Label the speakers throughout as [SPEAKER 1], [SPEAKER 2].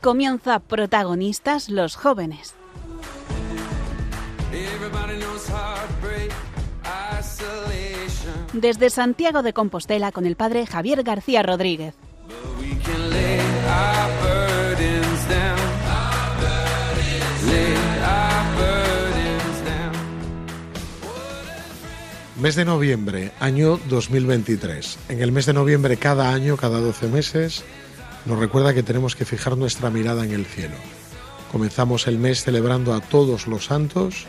[SPEAKER 1] Comienza protagonistas los jóvenes. Desde Santiago de Compostela con el padre Javier García Rodríguez.
[SPEAKER 2] Mes de noviembre, año 2023. En el mes de noviembre cada año, cada 12 meses, nos recuerda que tenemos que fijar nuestra mirada en el cielo. Comenzamos el mes celebrando a todos los santos,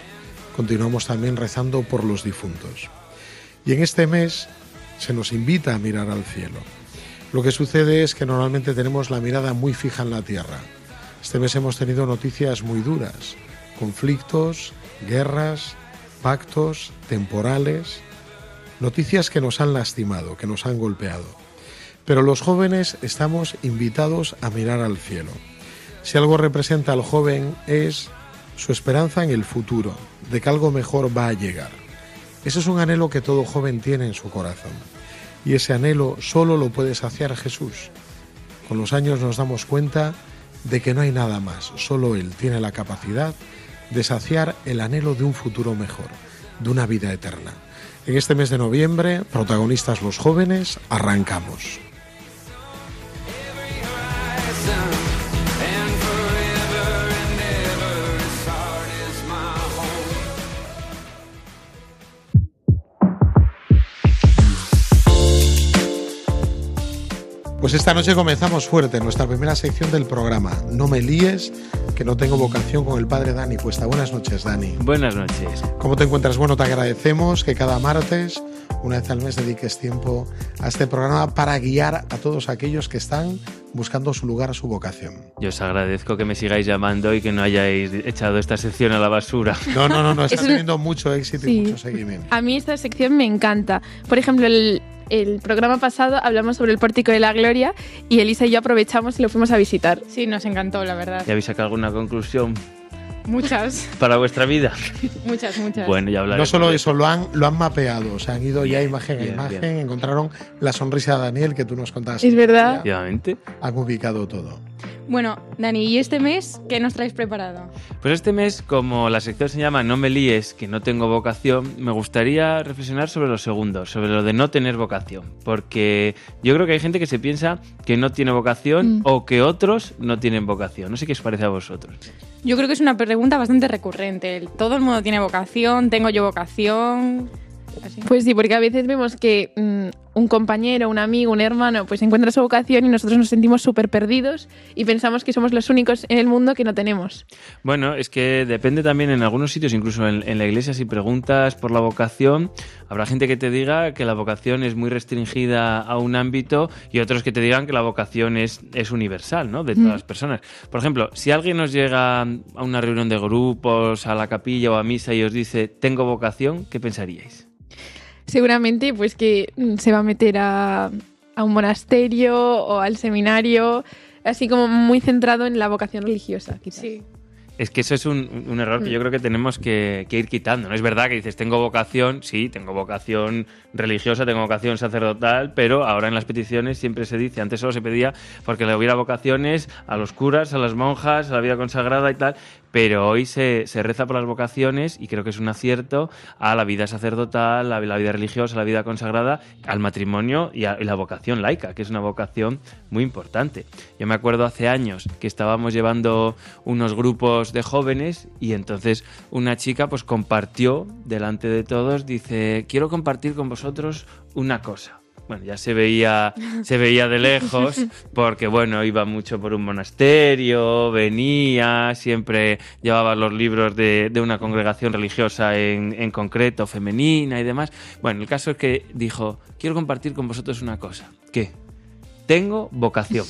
[SPEAKER 2] continuamos también rezando por los difuntos. Y en este mes se nos invita a mirar al cielo. Lo que sucede es que normalmente tenemos la mirada muy fija en la tierra. Este mes hemos tenido noticias muy duras, conflictos, guerras, pactos temporales, noticias que nos han lastimado, que nos han golpeado. Pero los jóvenes estamos invitados a mirar al cielo. Si algo representa al joven es su esperanza en el futuro, de que algo mejor va a llegar. Ese es un anhelo que todo joven tiene en su corazón. Y ese anhelo solo lo puede saciar Jesús. Con los años nos damos cuenta de que no hay nada más, solo Él tiene la capacidad de saciar el anhelo de un futuro mejor, de una vida eterna. En este mes de noviembre, protagonistas los jóvenes, arrancamos. Pues esta noche comenzamos fuerte, nuestra primera sección del programa. No me líes, que no tengo vocación con el padre Dani Cuesta. Buenas noches, Dani.
[SPEAKER 3] Buenas noches.
[SPEAKER 2] ¿Cómo te encuentras? Bueno, te agradecemos que cada martes, una vez al mes, dediques tiempo a este programa para guiar a todos aquellos que están buscando su lugar, su vocación.
[SPEAKER 3] Yo os agradezco que me sigáis llamando y que no hayáis echado esta sección a la basura.
[SPEAKER 2] No, no, no, no está teniendo mucho éxito y mucho seguimiento.
[SPEAKER 4] A mí esta sección me encanta. Por ejemplo, el, el programa pasado hablamos sobre el Pórtico de la Gloria y Elisa y yo aprovechamos y lo fuimos a visitar.
[SPEAKER 5] Sí, nos encantó, la verdad.
[SPEAKER 3] ¿Ya habéis sacado alguna conclusión?
[SPEAKER 5] Muchas.
[SPEAKER 3] ¿Para vuestra vida?
[SPEAKER 5] muchas, muchas.
[SPEAKER 3] Bueno, ya hablaremos.
[SPEAKER 2] No solo eso, lo han, lo han mapeado, o sea, han ido ya imagen a imagen, encontraron la sonrisa de Daniel que tú nos contaste.
[SPEAKER 4] Es verdad.
[SPEAKER 3] Efectivamente.
[SPEAKER 2] Han ubicado todo.
[SPEAKER 5] Bueno, Dani, ¿y este mes qué nos traes preparado?
[SPEAKER 3] Pues este mes, como la sección se llama No me líes, que no tengo vocación, me gustaría reflexionar sobre lo segundo, sobre lo de no tener vocación. Porque yo creo que hay gente que se piensa que no tiene vocación mm. o que otros no tienen vocación. No sé qué os parece a vosotros.
[SPEAKER 5] Yo creo que es una pregunta bastante recurrente. Todo el mundo tiene vocación, tengo yo vocación.
[SPEAKER 4] Pues sí, porque a veces vemos que mm, un compañero, un amigo, un hermano, pues encuentra su vocación y nosotros nos sentimos súper perdidos y pensamos que somos los únicos en el mundo que no tenemos.
[SPEAKER 3] Bueno, es que depende también en algunos sitios, incluso en, la iglesia, si preguntas por la vocación, habrá gente que te diga que la vocación es muy restringida a un ámbito y otros que te digan que la vocación es, es universal, ¿no? De todas las personas. Por ejemplo, si alguien nos llega a una reunión de grupos, a la capilla o a misa y os dice, tengo vocación, ¿qué pensaríais?
[SPEAKER 4] Seguramente pues que mm, se va a meter a, un monasterio o al seminario, así como muy centrado en la vocación religiosa, quizás.
[SPEAKER 5] Sí.
[SPEAKER 3] Es que eso es un, error que yo mm. creo que tenemos que, ir quitando. No es verdad que dices, tengo vocación, sí, tengo vocación religiosa, tengo vocación sacerdotal, pero ahora en las peticiones siempre se dice, antes solo se pedía porque le hubiera vocaciones a los curas, a las monjas, a la vida consagrada y tal, pero hoy se, reza por las vocaciones y creo que es un acierto a la vida sacerdotal, a la vida religiosa, a la vida consagrada, al matrimonio y a la vocación laica, que es una vocación muy importante. Yo me acuerdo hace años que estábamos llevando unos grupos de jóvenes y entonces una chica pues compartió delante de todos, dice, quiero compartir con vosotros una cosa bueno, ya se veía, se veía de lejos, porque bueno, iba mucho por un monasterio, venía, siempre llevaba los libros de, una congregación religiosa en, en, concreto, femenina y demás. Bueno, el caso es que dijo, quiero compartir con vosotros una cosa. ¿Qué? Tengo vocación.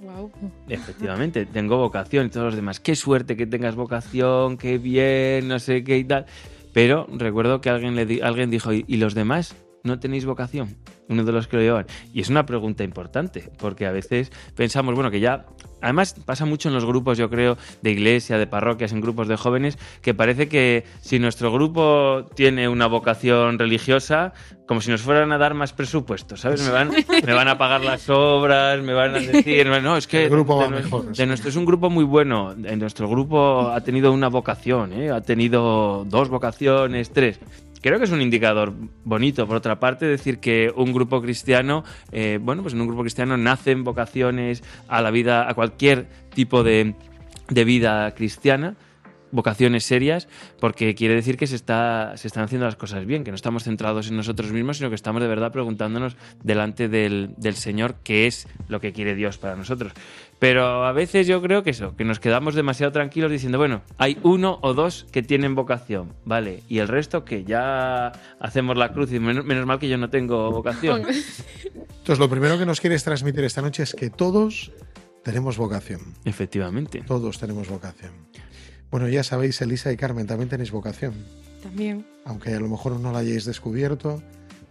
[SPEAKER 5] Wow.
[SPEAKER 3] Efectivamente, tengo vocación y todos los demás. Qué suerte que tengas vocación, qué bien, no sé qué y tal. Pero recuerdo que alguien, le alguien dijo, ¿y los demás? No tenéis vocación? Uno de los que lo llevan. Y es una pregunta importante, porque a veces pensamos, bueno, que ya Además, pasa mucho en los grupos, yo creo, de iglesia, de parroquias, en grupos de jóvenes, que parece que si nuestro grupo tiene una vocación religiosa, como si nos fueran a dar más presupuesto, ¿sabes? Me van, me van a pagar las obras, me van a decir, no, es que
[SPEAKER 2] El grupo va
[SPEAKER 3] de,
[SPEAKER 2] mejor,
[SPEAKER 3] de nuestro es un grupo muy bueno, en nuestro grupo ha tenido una vocación, ¿eh? ha tenido dos vocaciones, tres. Creo que es un indicador bonito, por otra parte, decir que un grupo cristiano, eh, bueno, pues en un grupo cristiano nacen vocaciones a la vida, a cualquier tipo de, de vida cristiana, vocaciones serias, porque quiere decir que se, está, se están haciendo las cosas bien, que no estamos centrados en nosotros mismos, sino que estamos de verdad preguntándonos delante del, del Señor qué es lo que quiere Dios para nosotros. Pero a veces yo creo que eso, que nos quedamos demasiado tranquilos diciendo, bueno, hay uno o dos que tienen vocación, ¿vale? Y el resto que ya hacemos la cruz y menos, menos mal que yo no tengo vocación.
[SPEAKER 2] Entonces, lo primero que nos quieres transmitir esta noche es que todos tenemos vocación.
[SPEAKER 3] Efectivamente.
[SPEAKER 2] Todos tenemos vocación. Bueno, ya sabéis, Elisa y Carmen también tenéis vocación.
[SPEAKER 5] También.
[SPEAKER 2] Aunque a lo mejor no la hayáis descubierto.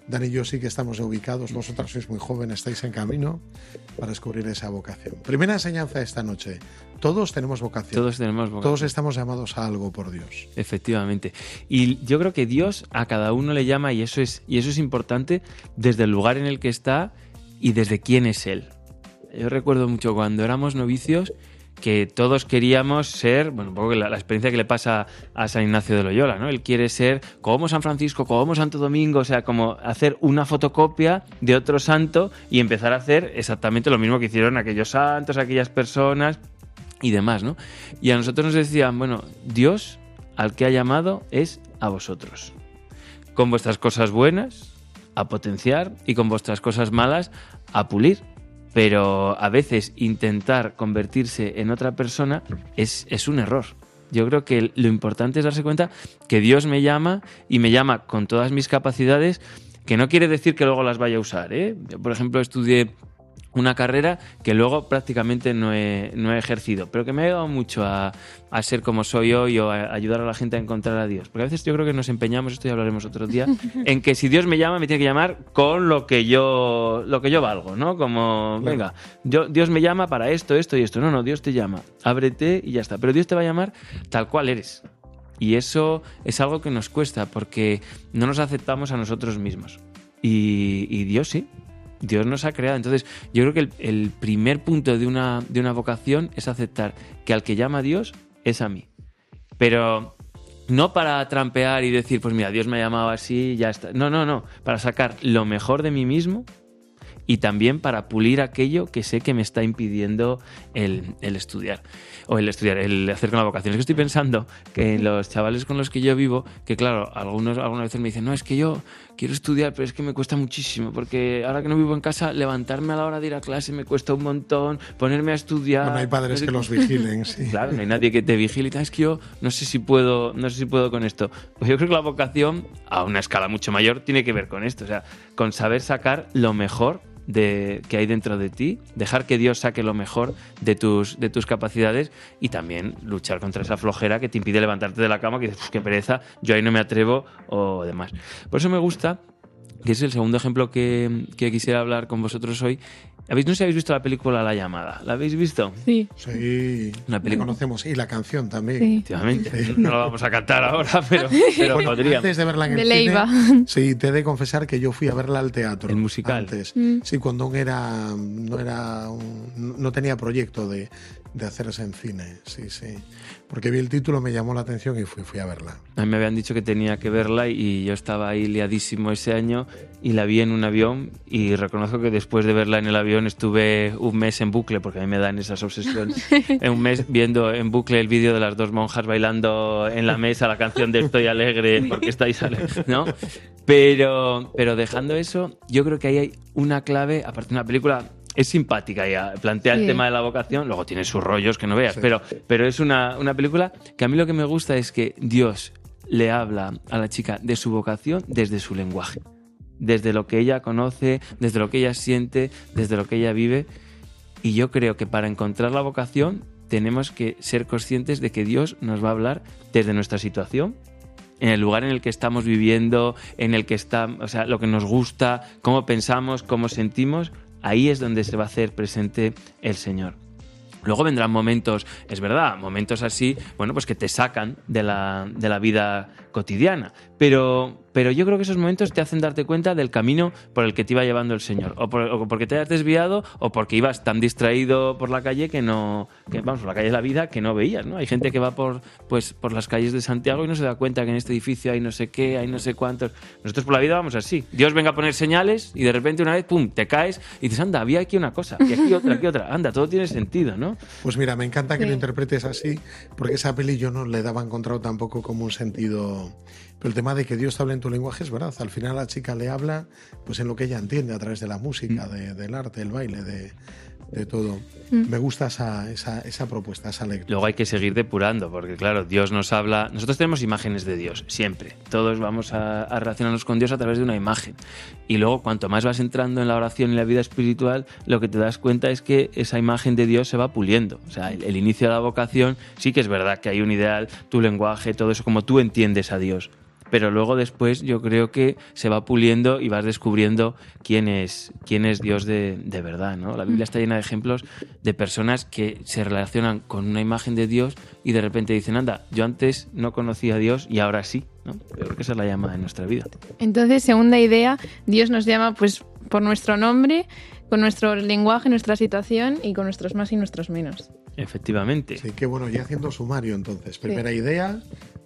[SPEAKER 2] Dan y yo sí que estamos ubicados. Vosotras sois muy jóvenes, estáis en camino para descubrir esa vocación. Primera enseñanza esta noche. Todos tenemos vocación.
[SPEAKER 3] Todos tenemos vocación.
[SPEAKER 2] Todos estamos llamados a algo por Dios.
[SPEAKER 3] Efectivamente. Y yo creo que Dios a cada uno le llama y eso es, y eso es importante desde el lugar en el que está y desde quién es Él. Yo recuerdo mucho cuando éramos novicios que todos queríamos ser, bueno, un poco la, la, experiencia que le pasa a San Ignacio de Loyola, ¿no? Él quiere ser como San Francisco, como Santo Domingo, o sea, como hacer una fotocopia de otro santo y empezar a hacer exactamente lo mismo que hicieron aquellos santos, aquellas personas y demás, ¿no? Y a nosotros nos decían, bueno, Dios al que ha llamado es a vosotros. Con vuestras cosas buenas, a potenciar, y con vuestras cosas malas, a pulir. Pero a veces intentar convertirse en otra persona es, es un error. Yo creo que lo importante es darse cuenta que Dios me llama y me llama con todas mis capacidades, que no quiere decir que luego las vaya a usar. ¿eh? Yo, por ejemplo, estudié una carrera que luego prácticamente no he, no he ejercido, pero que me ha ayudado mucho a, a, ser como soy hoy o a ayudar a la gente a encontrar a Dios. Porque a veces yo creo que nos empeñamos, esto ya hablaremos otro día, en que si Dios me llama, me tiene que llamar con lo que yo, lo que yo valgo, ¿no? Como, venga, yo, Dios me llama para esto, esto y esto. No, no, Dios te llama, ábrete y ya está. Pero Dios te va a llamar tal cual eres. Y eso es algo que nos cuesta porque no nos aceptamos a nosotros mismos. Y, y Dios sí, Dios nos ha creado. Entonces, yo creo que el, primer punto de una, de una vocación es aceptar que al que llama a Dios es a mí. Pero no para trampear y decir, pues mira, Dios me ha llamado así ya está. No, no, no. Para sacar lo mejor de mí mismo y también para pulir aquello que sé que me está impidiendo el, el, estudiar. O el estudiar, el hacer con la vocación. Es que estoy pensando que los chavales con los que yo vivo, que claro, algunos algunas veces me dicen, no, es que yo quiero estudiar, pero es que me cuesta muchísimo, porque ahora que no vivo en casa, levantarme a la hora de ir a clase me cuesta un montón, ponerme a estudiar.
[SPEAKER 2] Bueno, hay padres que los vigilen, sí.
[SPEAKER 3] Claro, no hay nadie que te vigile. Es que yo no sé si puedo, no sé si puedo con esto. Pues yo creo que la vocación, a una escala mucho mayor, tiene que ver con esto, o sea, con saber sacar lo mejor de, que hay dentro de ti, dejar que Dios saque lo mejor de tus, de tus capacidades y también luchar contra esa flojera que te impide levantarte de la cama, que dices, qué pereza, yo ahí no me atrevo o demás. Por eso me gusta, que es el segundo ejemplo que, que quisiera hablar con vosotros hoy, ¿Habéis, no sé si habéis visto la película La llamada. ¿La habéis visto?
[SPEAKER 4] Sí.
[SPEAKER 2] Sí.
[SPEAKER 3] Una película.
[SPEAKER 2] La conocemos. Y la canción también.
[SPEAKER 4] Sí.
[SPEAKER 3] Efectivamente. Sí. No la vamos a cantar ahora, pero, pero
[SPEAKER 2] bueno,
[SPEAKER 3] podríamos.
[SPEAKER 2] Antes de verla en
[SPEAKER 4] de
[SPEAKER 2] el
[SPEAKER 4] Leiva.
[SPEAKER 2] cine, sí, te he de confesar que yo fui a verla al teatro.
[SPEAKER 3] El musical.
[SPEAKER 2] Antes.
[SPEAKER 4] Mm.
[SPEAKER 2] Sí, cuando aún era, no era, un- no tenía proyecto de, de hacerse en cine. Sí, sí. Porque vi el título, me llamó la atención y fui, fui a verla.
[SPEAKER 3] A mí me habían dicho que tenía que verla y yo estaba ahí liadísimo ese año y la vi en un avión y reconozco que después de verla en el avión estuve un mes en bucle, porque a mí me dan esas obsesiones, en un mes viendo en bucle el vídeo de las dos monjas bailando en la mesa la canción de Estoy alegre porque estáis alegre, ¿no? Pero, pero dejando eso, yo creo que ahí hay una clave, aparte de una película es simpática ya, plantea
[SPEAKER 4] Sí.
[SPEAKER 3] el tema de la vocación, luego tiene sus rollos que no veas,
[SPEAKER 2] Sí.
[SPEAKER 3] pero, pero es una, una película que a mí lo que me gusta es que Dios le habla a la chica de su vocación desde su lenguaje, desde lo que ella conoce, desde lo que ella siente, desde lo que ella vive. Y yo creo que para encontrar la vocación tenemos que ser conscientes de que Dios nos va a hablar desde nuestra situación, en el lugar en el que estamos viviendo, en el que está, o sea, lo que nos gusta, cómo pensamos, cómo sentimos, ahí es donde se va a hacer presente el Señor. Luego vendrán momentos, es verdad, momentos así, bueno, pues que te sacan de la, de la vida cotidiana. Pero, pero yo creo que esos momentos te hacen darte cuenta del camino por el que te iba llevando el Señor. O, porque te has desviado o porque ibas tan distraído por la calle que no. Que, vamos, por la calle de la vida que no veías, ¿no? Hay gente que va por, pues, por las calles de Santiago y no se da cuenta que en este edificio hay no sé qué, hay no sé cuántos. Nosotros por la vida vamos así. Dios venga a poner señales y de repente una vez, pum, te caes y dices, anda, había aquí una cosa, y aquí otra, aquí otra. Anda, todo tiene sentido, ¿no?
[SPEAKER 2] Pues mira, me encanta que lo interpretes así, porque esa peli yo no le daba encontrado tampoco como un sentido pero el tema de que Dios te habla en tu lenguaje es verdad. Al final la chica le habla pues en lo que ella entiende a través de la música, mm. del arte, del baile, de, de todo. Mm. Me gusta esa, esa, esa, propuesta, esa lectura.
[SPEAKER 3] Luego hay que seguir depurando, porque claro, Dios nos habla. Nosotros tenemos imágenes de Dios, siempre. Todos vamos a, a, relacionarnos con Dios a través de una imagen. Y luego, cuanto más vas entrando en la oración y la vida espiritual, lo que te das cuenta es que esa imagen de Dios se va puliendo. O sea, el, el inicio de la vocación sí que es verdad que hay un ideal, tu lenguaje, todo eso, como tú entiendes a Dios pero luego después yo creo que se va puliendo y vas descubriendo quién es, quién es Dios de, de verdad. ¿no? La Biblia está llena de ejemplos de personas que se relacionan con una imagen de Dios y de repente dicen, anda, yo antes no conocía a Dios y ahora sí. ¿no? Yo creo que esa es la llama en nuestra vida.
[SPEAKER 4] Entonces, segunda idea, Dios nos llama pues por nuestro nombre, con nuestro lenguaje, nuestra situación y con nuestros más y nuestros menos.
[SPEAKER 3] Efectivamente.
[SPEAKER 2] Sí, qué bueno, ya haciendo sumario entonces. Primera idea,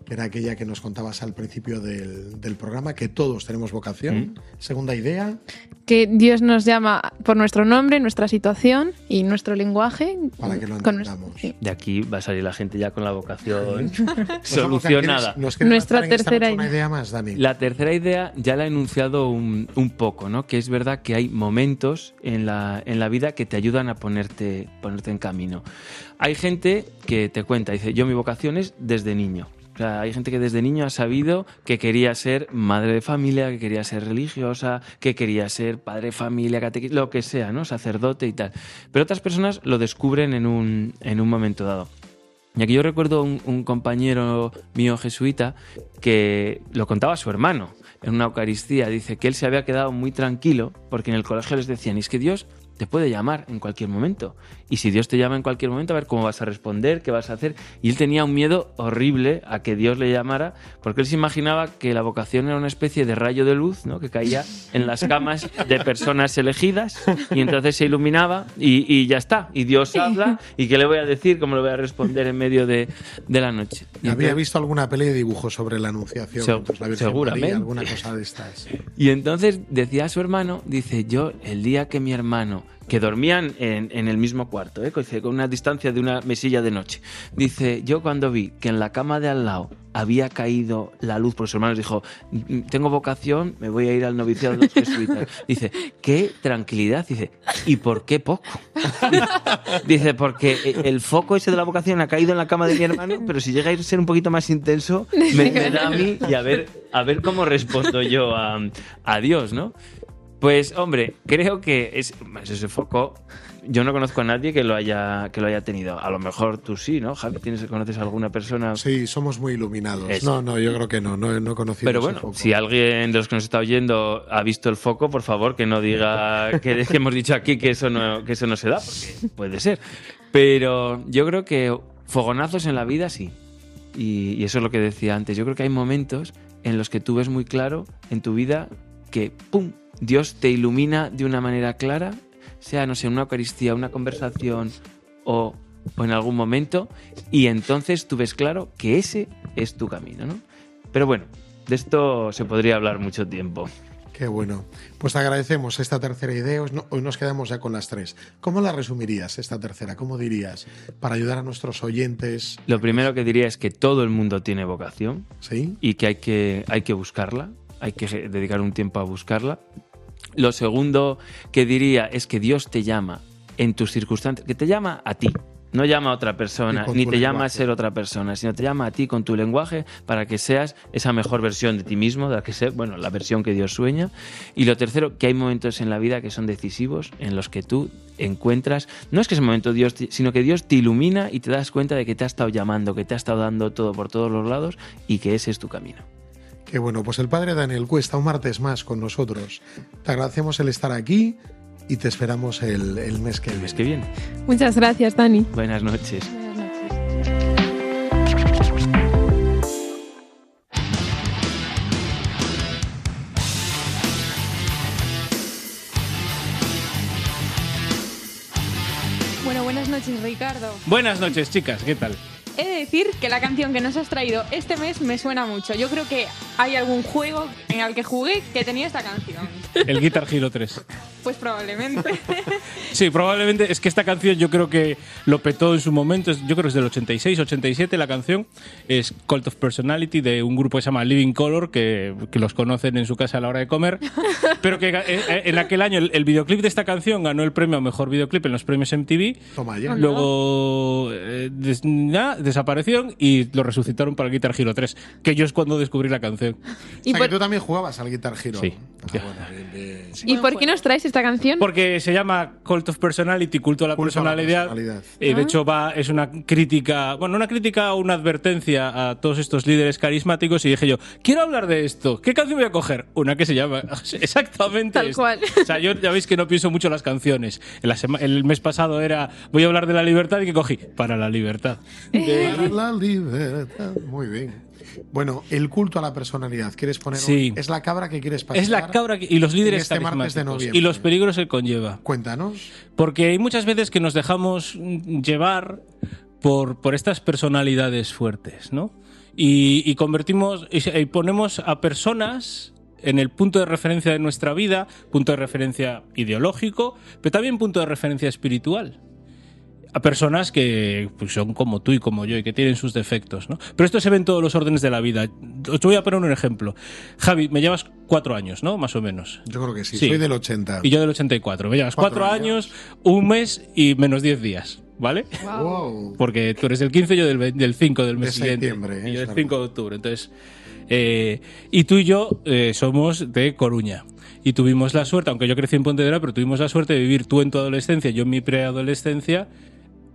[SPEAKER 2] era aquella que nos contabas al principio del, programa, que todos tenemos vocación. Mm. Segunda idea.
[SPEAKER 4] Que Dios nos llama por nuestro nombre, nuestra situación y nuestro lenguaje.
[SPEAKER 2] Para que lo entendamos.
[SPEAKER 3] De aquí va a salir la gente ya con la vocación solucionada.
[SPEAKER 4] nuestra tercera
[SPEAKER 2] idea. más, Dani.
[SPEAKER 3] La tercera idea ya la he enunciado un, poco, ¿no? Que es verdad que hay momentos en la, en la vida que te ayudan a ponerte, ponerte en camino. Hay gente que te cuenta, dice, yo mi vocación es desde niño hay gente que desde niño ha sabido que quería ser madre de familia, que quería ser religiosa, que quería ser padre de familia, catequista, lo que sea, ¿no? Sacerdote y tal. Pero otras personas lo descubren en un, en un momento dado. Y aquí yo recuerdo un, un compañero mío jesuita que lo contaba a su hermano en una Eucaristía. Dice que él se había quedado muy tranquilo porque en el colegio les decían, es que Dios te puede llamar en cualquier momento. Y si Dios te llama en cualquier momento, a ver cómo vas a responder, qué vas a hacer. Y él tenía un miedo horrible a que Dios le llamara, porque él se imaginaba que la vocación era una especie de rayo de luz, ¿no? Que caía en las camas de personas elegidas y entonces se iluminaba y, ya está. Y Dios habla y qué le voy a decir, cómo le voy a responder en medio de, la noche.
[SPEAKER 2] Había visto alguna peli de dibujos sobre la anunciación, pues seguramente. alguna cosa de estas.
[SPEAKER 3] Y entonces decía a su hermano, dice, yo el día que mi hermano que dormían en, el mismo cuarto, ¿eh? con una distancia de una mesilla de noche. Dice, yo cuando vi que en la cama de al lado había caído la luz, por su hermano dijo, tengo vocación, me voy a ir al noviciado de los jesuitas. Dice, qué tranquilidad. Dice, ¿y por qué poco? Dice, porque el foco ese de la vocación ha caído en la cama de mi hermano, pero si llega a ser un poquito más intenso, me, da a mí y a ver, a ver cómo respondo yo a, a Dios, ¿no? Pues hombre, creo que es, ese foco. Yo no conozco a nadie que lo haya que lo haya tenido. A lo mejor tú sí, ¿no? Javi, ¿tienes conoces a alguna persona?
[SPEAKER 2] Sí, somos muy iluminados. No, no, yo creo que no, no, no he conocido
[SPEAKER 3] Pero bueno, si alguien de los que nos está oyendo ha visto el foco, por favor, que no diga que, que hemos dicho aquí que eso no que eso no se da, porque puede ser. Pero yo creo que fogonazos en la vida sí. Y, y eso es lo que decía antes. Yo creo que hay momentos en los que tú ves muy claro en tu vida que ¡pum! Dios te ilumina de una manera clara, sea, no sé, una Eucaristía, una conversación o, en algún momento, y entonces tú ves claro que ese es tu camino, ¿no? Pero bueno, de esto se podría hablar mucho tiempo.
[SPEAKER 2] Qué bueno. Pues te agradecemos esta tercera idea. Hoy nos quedamos ya con las tres. ¿Cómo la resumirías esta tercera? ¿Cómo dirías? Para ayudar a nuestros oyentes.
[SPEAKER 3] Lo primero que diría es que todo el mundo tiene vocación.
[SPEAKER 2] Sí.
[SPEAKER 3] Y que hay que, hay que buscarla. Hay que dedicar un tiempo a buscarla. Lo segundo que diría es que Dios te llama en tus circunstancias, que te llama a ti. No llama a otra persona, ni te llama a ser otra persona, sino te llama a ti con tu lenguaje para que seas esa mejor versión de ti mismo, de la que sé, bueno, la versión que Dios sueña. Y lo tercero, que hay momentos en la vida que son decisivos en los que tú encuentras, no es que ese momento Dios, sino que Dios te ilumina y te das cuenta de que te ha estado llamando, que te ha estado dando todo por todos los lados y que ese es tu camino.
[SPEAKER 2] Qué bueno, pues el padre Daniel Cuesta, un martes más con nosotros. Te agradecemos el estar aquí y te esperamos el, el mes que
[SPEAKER 3] El
[SPEAKER 2] viene.
[SPEAKER 3] mes que viene.
[SPEAKER 4] Muchas gracias, Dani.
[SPEAKER 3] Buenas noches.
[SPEAKER 4] Buenas noches.
[SPEAKER 5] Bueno, buenas noches, Ricardo.
[SPEAKER 6] Buenas noches, chicas, ¿qué tal?
[SPEAKER 5] He de decir que la canción que nos has traído este mes me suena mucho. Yo creo que hay algún juego en el que jugué que tenía esta canción.
[SPEAKER 6] El Guitar Hero 3.
[SPEAKER 5] Pues probablemente.
[SPEAKER 6] Sí, probablemente es que esta canción yo creo que lo petó en su momento. Yo creo que es del 86, 87 la canción. Es Cult of Personality de un grupo que se llama Living Color, que, que los conocen en su casa a la hora de comer. Pero que eh, eh, en aquel año el, el videoclip de esta canción ganó el premio a mejor videoclip en los premios MTV.
[SPEAKER 2] Toma ya.
[SPEAKER 6] Luego eh, des- nada, desaparecieron y lo resucitaron para el Guitar Hero 3, que yo es cuando descubrí la canción.
[SPEAKER 2] O
[SPEAKER 4] ¿Y
[SPEAKER 2] sea,
[SPEAKER 4] por,
[SPEAKER 2] que tú también jugabas al Guitar Hero.
[SPEAKER 6] Sí.
[SPEAKER 2] Ah, bueno, bien, bien.
[SPEAKER 4] ¿y por qué nos traes esta canción?
[SPEAKER 6] Porque se llama Cult of Personality, culto a la
[SPEAKER 2] Culto a la
[SPEAKER 6] personalidad. Eh, de hecho, va, es una crítica, bueno, una crítica o una advertencia a todos estos líderes carismáticos. Y dije yo, quiero hablar de esto. ¿Qué canción voy a coger? Una que se llama exactamente
[SPEAKER 4] Tal cual.
[SPEAKER 6] O sea, yo ya veis que no pienso mucho las canciones. En la sema- el mes pasado era, voy a hablar de la libertad y que cogí para la libertad. De-
[SPEAKER 2] Para la libertad. Muy bien. Bueno, el culto a la personalidad. ¿Quieres poner?
[SPEAKER 6] Sí.
[SPEAKER 2] Es la cabra que quieres pasar.
[SPEAKER 6] es la cabra que- y los líderes
[SPEAKER 2] este martes de noviembre.
[SPEAKER 6] y los peligros que conlleva.
[SPEAKER 2] Cuéntanos.
[SPEAKER 6] Porque hay muchas veces que nos dejamos llevar por, por estas personalidades fuertes, ¿no? Y, y convertimos y ponemos a personas en el punto de referencia de nuestra vida, punto de referencia ideológico, pero también punto de referencia espiritual. A personas que pues, son como tú y como yo y que tienen sus defectos, ¿no? Pero esto se ve en todos los órdenes de la vida. Os voy a poner un ejemplo. Javi, me llevas cuatro años, ¿no? Más o menos.
[SPEAKER 2] Yo creo que sí.
[SPEAKER 6] Sí.
[SPEAKER 2] Soy del 80.
[SPEAKER 6] Y yo del 84. Me llevas
[SPEAKER 2] Cuatro
[SPEAKER 6] cuatro,
[SPEAKER 2] años.
[SPEAKER 6] años, un mes y menos 10 días, ¿vale?
[SPEAKER 2] Wow.
[SPEAKER 6] Porque tú eres del 15 y yo del, del 5 del mes
[SPEAKER 2] De
[SPEAKER 6] siguiente.
[SPEAKER 2] septiembre,
[SPEAKER 6] Y yo del
[SPEAKER 2] verdad.
[SPEAKER 6] 5 de octubre. Entonces, eh, y tú y yo eh, somos de Coruña. Y tuvimos la suerte, aunque yo crecí en Pontevedra, pero tuvimos la suerte de vivir tú en tu adolescencia, yo en mi preadolescencia,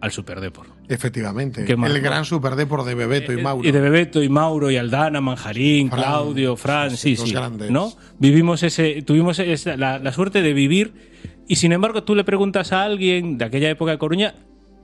[SPEAKER 6] al Superdepor.
[SPEAKER 2] Efectivamente. El
[SPEAKER 6] mal.
[SPEAKER 2] gran superdepor de Bebeto y Mauro.
[SPEAKER 6] Eh, Y de Bebeto y Mauro y Aldana, Manjarín,
[SPEAKER 2] Fran,
[SPEAKER 6] Claudio, Fran,
[SPEAKER 2] sí,
[SPEAKER 6] sí,
[SPEAKER 2] grandes.
[SPEAKER 6] ¿no? Vivimos ese, tuvimos esa- la, la suerte de vivir y sin embargo tú le preguntas a alguien de aquella época de Coruña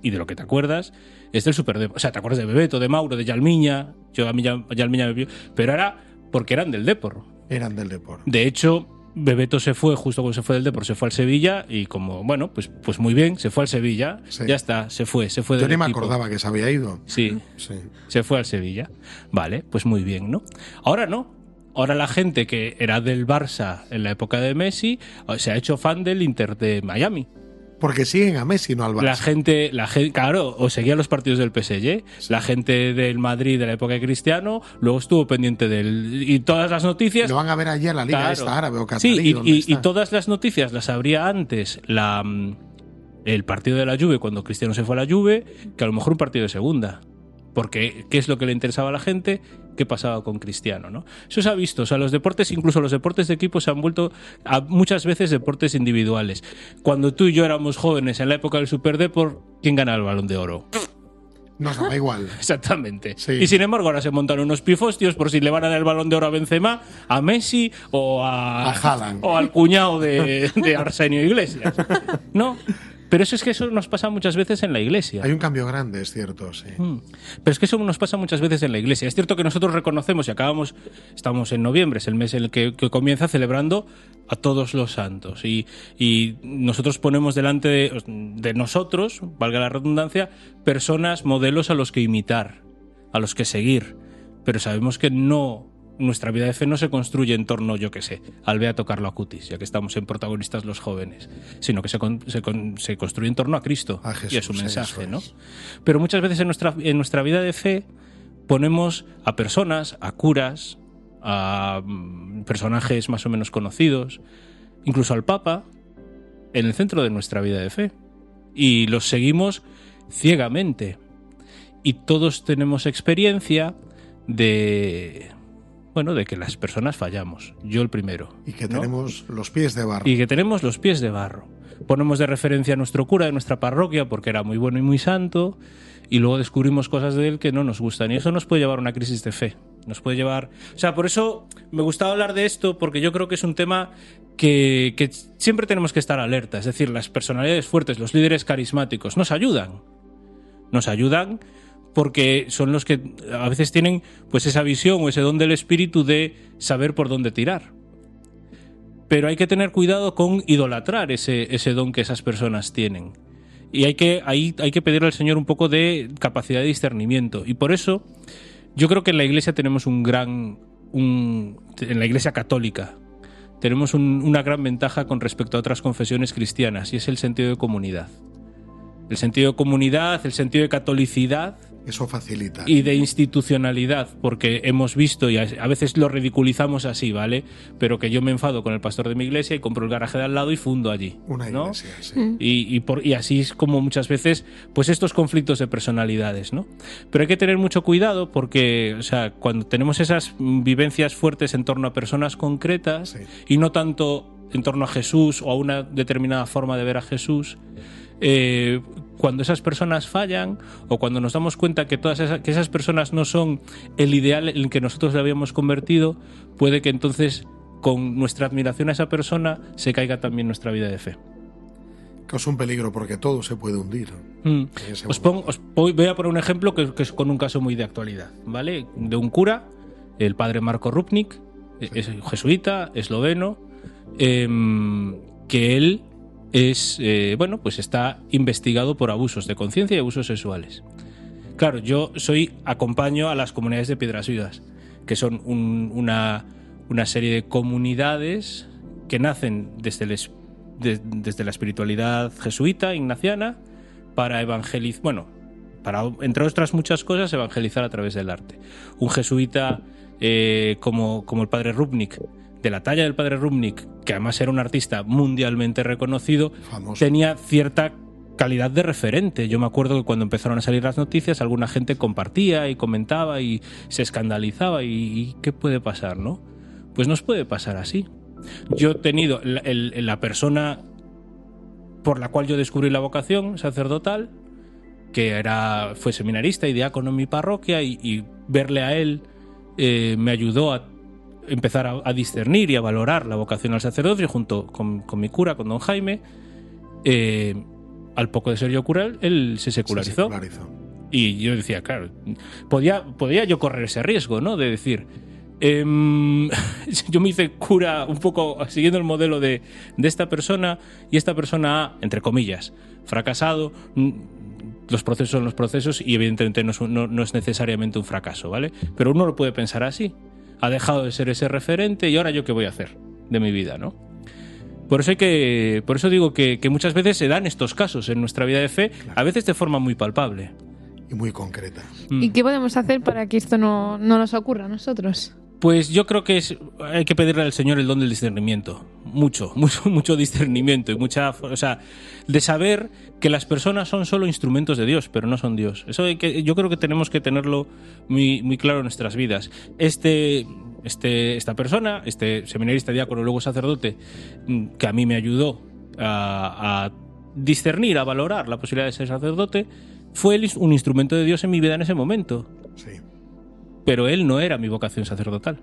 [SPEAKER 6] y de lo que te acuerdas es del Superdepor. O sea, te acuerdas de Bebeto, de Mauro, de Yalmiña, yo a mí Ya- Yalmiña me vio, pero era porque eran del Depor.
[SPEAKER 2] Eran del deporte.
[SPEAKER 6] De hecho, Bebeto se fue justo cuando se fue del Depor, se fue al Sevilla y como, bueno, pues, pues muy bien, se fue al Sevilla,
[SPEAKER 2] Sí.
[SPEAKER 6] ya está, se fue, se fue
[SPEAKER 2] Yo
[SPEAKER 6] del
[SPEAKER 2] ni me
[SPEAKER 6] equipo.
[SPEAKER 2] acordaba que se había ido.
[SPEAKER 6] Sí,
[SPEAKER 2] Sí.
[SPEAKER 6] se fue al Sevilla. Vale, pues muy bien, ¿no? Ahora no. Ahora la gente que era del Barça en la época de Messi se ha hecho fan del Inter de Miami.
[SPEAKER 2] Porque siguen a Messi, no al Barça.
[SPEAKER 6] La gente, la gente, claro, o seguía los partidos del PSG. La gente del Madrid de la época de Cristiano, luego estuvo pendiente del y todas las noticias.
[SPEAKER 2] Lo van a ver en la Liga
[SPEAKER 6] Claro.
[SPEAKER 2] esta árabe o catarí.
[SPEAKER 6] Sí, y, y- y todas las noticias las habría antes la mm, el partido de la Juve cuando Cristiano se fue a la Juve, que a lo mejor un partido de segunda. Porque, ¿qué es lo que le interesaba a la gente? ¿Qué pasaba con Cristiano? ¿no? Eso se ha visto. O sea, los deportes, incluso los deportes de equipo, se han vuelto a muchas veces deportes individuales. Cuando tú y yo éramos jóvenes en la época del Superdeport, ¿quién ganaba el balón de oro?
[SPEAKER 2] Nos da igual.
[SPEAKER 6] Exactamente.
[SPEAKER 2] Sí.
[SPEAKER 6] Y sin embargo, ahora se montan unos pifostios por si le van a dar el balón de oro a Benzema, a Messi o a,
[SPEAKER 2] A
[SPEAKER 6] o al cuñado de, de Arsenio Iglesias. No. Pero eso es que eso nos pasa muchas veces en la iglesia.
[SPEAKER 2] Hay un cambio grande, es cierto, sí.
[SPEAKER 6] Mm. Pero es que eso nos pasa muchas veces en la iglesia. Es cierto que nosotros reconocemos y acabamos, estamos en noviembre, es el mes en el que, que comienza celebrando a todos los santos. Y, y nosotros ponemos delante de, de nosotros, valga la redundancia, personas, modelos a los que imitar, a los que seguir. Pero sabemos que no. Nuestra vida de fe no se construye en torno, yo qué sé, al Beato Carlo Acutis, ya que estamos en protagonistas los jóvenes, sino que se, con- se con- se construye en torno a Cristo
[SPEAKER 2] A
[SPEAKER 6] y a su mensaje, ¿no? Pero muchas veces en nuestra, en nuestra vida de fe ponemos a personas, a curas, a mm, personajes más o menos conocidos, incluso al Papa, en el centro de nuestra vida de fe. Y los seguimos ciegamente. Y todos tenemos experiencia de... Bueno, de que las personas fallamos. Yo el primero.
[SPEAKER 2] Y que
[SPEAKER 6] ¿no?
[SPEAKER 2] tenemos los pies de barro.
[SPEAKER 6] y que tenemos los pies de barro. Ponemos de referencia a nuestro cura de nuestra parroquia porque era muy bueno y muy santo, y luego descubrimos cosas de él que no nos gustan, y eso nos puede llevar a una crisis de fe. Nos puede llevar. O sea, por eso me gustaba hablar de esto, porque yo creo que es un tema que, que siempre tenemos que estar alerta. Es decir, las personalidades fuertes, los líderes carismáticos, nos ayudan. Nos ayudan porque son los que a veces tienen pues esa visión o ese don del espíritu de saber por dónde tirar. Pero hay que tener cuidado con idolatrar ese, ese don que esas personas tienen. Y hay que, ahí hay que pedirle al Señor un poco de capacidad de discernimiento. Y por eso yo creo que en la iglesia tenemos un gran. Un, en la iglesia católica tenemos un- una gran ventaja con respecto a otras confesiones cristianas y es el sentido de comunidad. El sentido de comunidad, el sentido de catolicidad
[SPEAKER 2] Eso facilita.
[SPEAKER 6] y de institucionalidad, porque hemos visto y a veces lo ridiculizamos así, ¿vale? Pero que yo me enfado con el pastor de mi iglesia y compro el garaje de al lado y fundo allí.
[SPEAKER 2] Una
[SPEAKER 6] ¿no?
[SPEAKER 2] iglesia, sí.
[SPEAKER 6] Y, y por- y así es como muchas veces, pues estos conflictos de personalidades, ¿no? Pero hay que tener mucho cuidado porque, o sea, cuando tenemos esas mm, vivencias fuertes en torno a personas concretas
[SPEAKER 2] Sí.
[SPEAKER 6] y no tanto en torno a Jesús o a una determinada forma de ver a Jesús, eh, cuando esas personas fallan o cuando nos damos cuenta que todas esas, que esas personas no son el ideal en el que nosotros le habíamos convertido, puede que entonces con nuestra admiración a esa persona se caiga también nuestra vida de fe.
[SPEAKER 2] Que es un peligro porque todo se puede hundir.
[SPEAKER 6] Mm. Os, pongo- os voy a poner un ejemplo que, que es con un caso muy de actualidad, ¿vale? De un cura, el padre Marco Rupnik, es jesuita, esloveno, em, que él es, eh, bueno, pues está investigado por abusos de conciencia y abusos sexuales. Claro, yo soy, acompaño a las comunidades de Piedras Vivas, que son un- una, una serie de comunidades que nacen desde, el es- de- desde la espiritualidad jesuita, ignaciana, para evangelizar, bueno, para, entre otras muchas cosas, evangelizar a través del arte. Un jesuita eh, como, como el padre Rubnik, de la talla del padre Rubnik, que además era un artista mundialmente reconocido,
[SPEAKER 2] Famoso.
[SPEAKER 6] tenía cierta calidad de referente. Yo me acuerdo que cuando empezaron a salir las noticias, alguna gente compartía y comentaba y se escandalizaba. ¿Y, y qué puede pasar, no? Pues nos puede pasar así. Yo he tenido la, el- la persona por la cual yo descubrí la vocación sacerdotal, que era, fue seminarista y diácono en mi parroquia, y, y verle a él eh, me ayudó a empezar a, a discernir y a valorar la vocación al sacerdocio junto con, con mi cura, con don Jaime. eh, al poco de ser yo cura, él se
[SPEAKER 2] Se
[SPEAKER 6] secularizó.
[SPEAKER 2] secularizó.
[SPEAKER 6] Y yo decía, claro, podía, podía yo correr ese riesgo, ¿no? De decir, em, yo me hice cura un poco siguiendo el modelo de, de esta persona y esta persona ha, entre comillas, fracasado. mm, Los procesos son los procesos y evidentemente no es, no- no es necesariamente un fracaso, ¿vale? Pero uno lo puede pensar así. Ha dejado de ser ese referente y ahora yo qué voy a hacer de mi vida, ¿no? Por eso hay que, por eso digo que, que muchas veces se dan estos casos en nuestra vida de fe, a veces de forma muy palpable.
[SPEAKER 2] Y muy concreta.
[SPEAKER 6] Mm.
[SPEAKER 4] ¿Y qué podemos hacer para que esto no, no nos ocurra a nosotros?
[SPEAKER 6] Pues yo creo que es, hay que pedirle al Señor el don del discernimiento. Mucho, mucho, mucho discernimiento y mucha. O sea, de saber que las personas son solo instrumentos de Dios, pero no son Dios. Eso yo creo que tenemos que tenerlo muy, muy claro en nuestras vidas. Este, este, esta persona, este seminarista, diácono, luego sacerdote, mm, que a mí me ayudó a, a discernir, a valorar la posibilidad de ser sacerdote, fue un instrumento de Dios en mi vida en ese momento.
[SPEAKER 2] Sí.
[SPEAKER 6] Pero él no era mi vocación sacerdotal.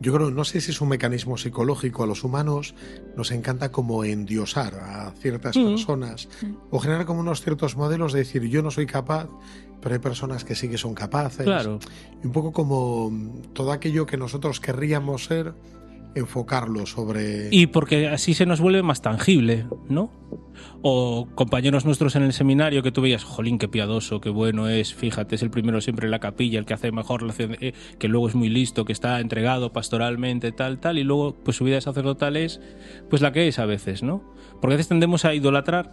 [SPEAKER 2] Yo creo, no sé si es un mecanismo psicológico a los humanos, nos encanta como endiosar a ciertas
[SPEAKER 6] Mm.
[SPEAKER 2] personas o generar como unos ciertos modelos de decir yo no soy capaz, pero hay personas que sí que son capaces.
[SPEAKER 6] Claro.
[SPEAKER 2] Y un poco como todo aquello que nosotros querríamos ser, enfocarlo sobre...
[SPEAKER 6] Y porque así se nos vuelve más tangible, ¿no? O compañeros nuestros en el seminario que tú veías, jolín, qué piadoso, qué bueno es, fíjate, es el primero siempre en la capilla, el que hace mejor eh, que luego es muy listo, que está entregado pastoralmente, tal, tal, y luego pues su vida sacerdotal es pues la que es a veces, ¿no? Porque a veces tendemos a idolatrar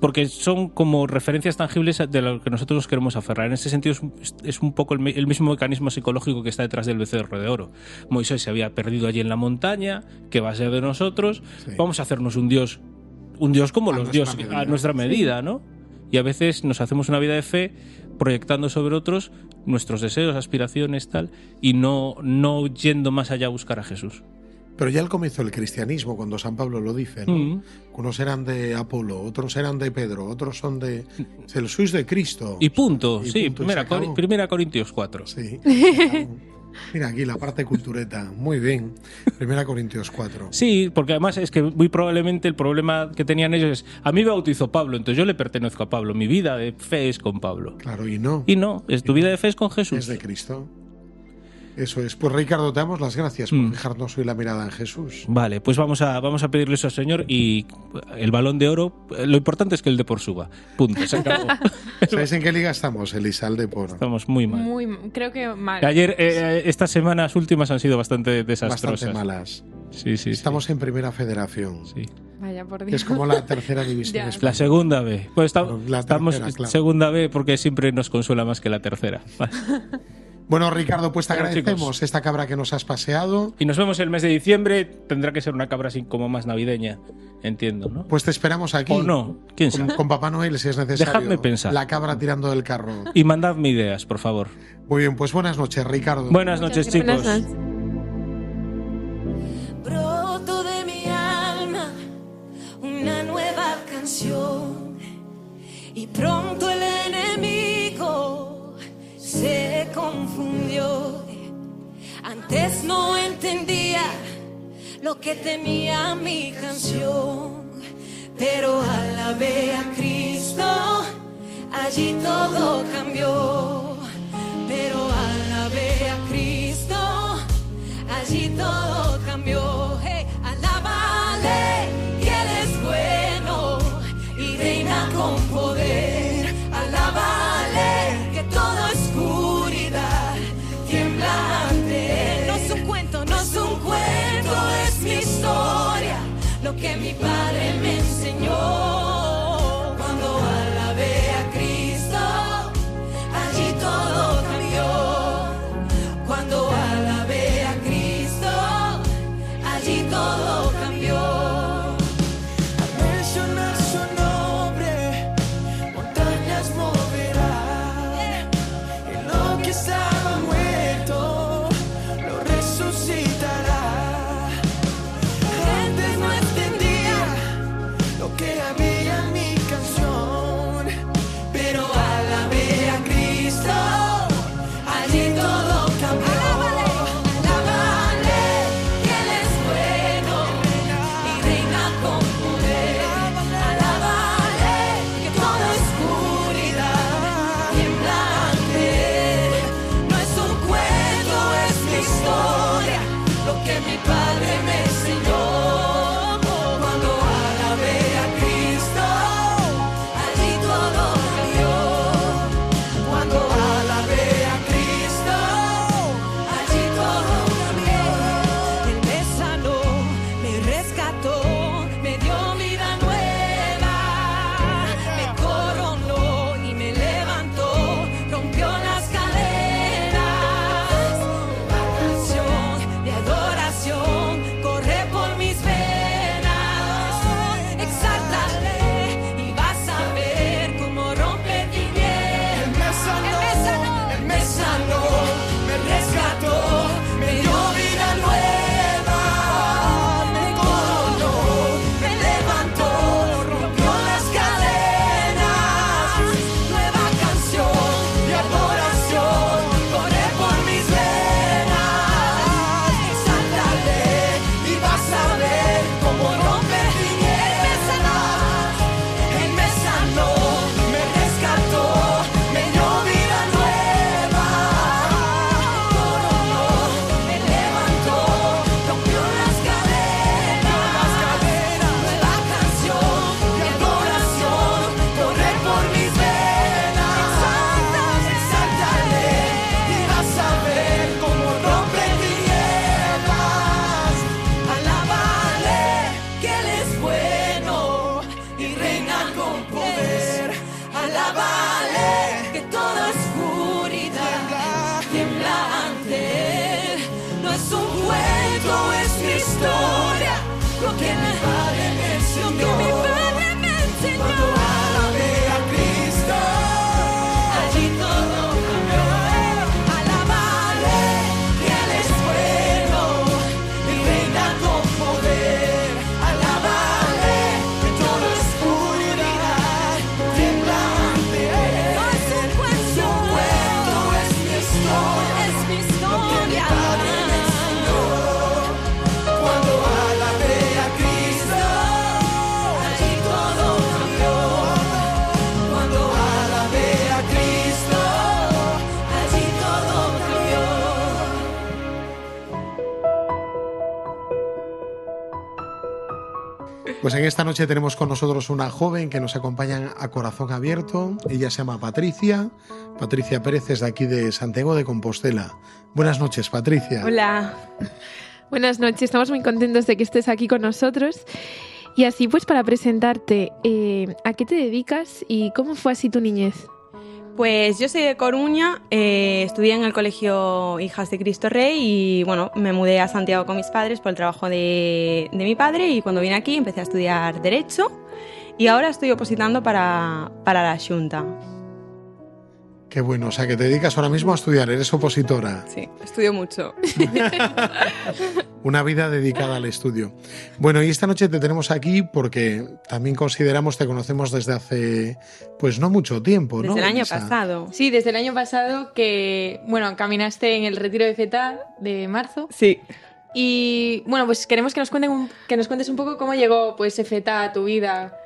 [SPEAKER 6] porque son como referencias tangibles de lo que nosotros nos queremos aferrar. En ese sentido es un, es un poco el, mismo mecanismo psicológico que está detrás del becerro de oro. Moisés se había perdido allí en la montaña, que va a ser de nosotros,
[SPEAKER 2] Sí.
[SPEAKER 6] vamos a hacernos un dios, un dios como
[SPEAKER 2] A
[SPEAKER 6] los dioses,
[SPEAKER 2] medida.
[SPEAKER 6] a nuestra medida, ¿no? Y a veces nos hacemos una vida de fe proyectando sobre otros nuestros deseos, aspiraciones, tal, y no, no yendo más allá a buscar a Jesús.
[SPEAKER 2] Pero ya al comienzo del cristianismo, cuando San Pablo lo dice, ¿no?
[SPEAKER 6] Mm.
[SPEAKER 2] Unos eran de Apolo, otros eran de Pedro, otros son de... El sois de Cristo.
[SPEAKER 6] Y punto,
[SPEAKER 2] Y
[SPEAKER 6] sí,
[SPEAKER 2] punto,
[SPEAKER 6] primera, Corintios 4.
[SPEAKER 2] Sí. Mira aquí la parte cultureta. Muy bien. Primera Corintios 4.
[SPEAKER 6] Sí, porque además es que muy probablemente el problema que tenían ellos es, a mí me bautizó Pablo, entonces yo le pertenezco a Pablo, mi vida de fe es con Pablo.
[SPEAKER 2] Claro, y no.
[SPEAKER 6] Y no, es tu vida de fe es con
[SPEAKER 2] Es
[SPEAKER 6] Jesús.
[SPEAKER 2] de Cristo. Eso es. Pues Ricardo, te damos las gracias por
[SPEAKER 6] Mm.
[SPEAKER 2] fijarnos hoy la mirada en Jesús.
[SPEAKER 6] Vale, pues vamos a, vamos a pedirle eso al Señor y el balón de oro, eh, lo importante es que el de por suba. Punto, se acabó.
[SPEAKER 2] ¿Sabéis en qué liga estamos? Elizalde por
[SPEAKER 6] Estamos muy mal.
[SPEAKER 5] Muy, creo que mal.
[SPEAKER 6] Ayer, eh, eh, estas semanas últimas han sido bastante desastrosas.
[SPEAKER 2] bastante malas.
[SPEAKER 6] Sí, sí, sí.
[SPEAKER 2] Estamos en Primera Federación.
[SPEAKER 6] Sí.
[SPEAKER 5] Vaya, por Dios.
[SPEAKER 2] es como la tercera división.
[SPEAKER 6] La segunda B. Pues
[SPEAKER 2] Bueno, la
[SPEAKER 6] estamos
[SPEAKER 2] tercera, claro.
[SPEAKER 6] segunda B porque siempre nos consuela más que la tercera. Vale.
[SPEAKER 2] Bueno, Ricardo, pues te
[SPEAKER 6] Bueno,
[SPEAKER 2] agradecemos
[SPEAKER 6] chicos.
[SPEAKER 2] esta cabra que nos has paseado.
[SPEAKER 6] Y nos vemos el mes de diciembre. Tendrá que ser una cabra así como más navideña. Entiendo, ¿no?
[SPEAKER 2] Pues te esperamos aquí.
[SPEAKER 6] o no. ¿Quién
[SPEAKER 2] Con,
[SPEAKER 6] sabe?
[SPEAKER 2] con Papá Noel, si es necesario.
[SPEAKER 6] Dejadme pensar.
[SPEAKER 2] La cabra tirando del carro.
[SPEAKER 6] Y mandadme ideas, por favor.
[SPEAKER 2] Muy bien, pues buenas noches, Ricardo.
[SPEAKER 6] Buenas noches, chicos.
[SPEAKER 5] Buenas noches.
[SPEAKER 7] Broto de mi alma una nueva canción y pronto el se confundió. Antes no entendía lo que tenía mi canción, pero alabé a Cristo, allí todo cambió. Pero alabé a Cristo, allí todo cambió. Hey, alábale que Él es bueno que mi padre
[SPEAKER 2] Pues en esta noche tenemos con nosotros una joven que nos acompaña a corazón abierto. Ella se llama Patricia. Patricia Pérez es de aquí de Santiago de Compostela. Buenas noches, Patricia.
[SPEAKER 5] Hola.
[SPEAKER 4] Buenas noches, estamos muy contentos de que estés aquí con nosotros. Y así pues para presentarte, eh, ¿a qué te dedicas y cómo fue así tu niñez?
[SPEAKER 8] Pues yo soy de Coruña, eh, estudié en el colegio Hijas de Cristo Rey y bueno, me mudé a Santiago con mis padres por el trabajo de, de mi padre y cuando vine aquí empecé a estudiar Derecho y ahora estoy opositando para, para la Junta.
[SPEAKER 2] Qué bueno, o sea que te dedicas ahora mismo a estudiar, eres opositora.
[SPEAKER 8] Sí, estudio mucho.
[SPEAKER 2] Una vida dedicada al estudio. Bueno, y esta noche te tenemos aquí porque también consideramos, te conocemos desde hace, pues no mucho tiempo, ¿no?
[SPEAKER 8] Desde el año pasado.
[SPEAKER 5] Sí, desde el año pasado que, bueno, caminaste en el retiro de FETA de marzo.
[SPEAKER 8] Sí.
[SPEAKER 5] Y bueno, pues queremos que nos, cuenten un- que nos cuentes un poco cómo llegó pues FETA a tu vida.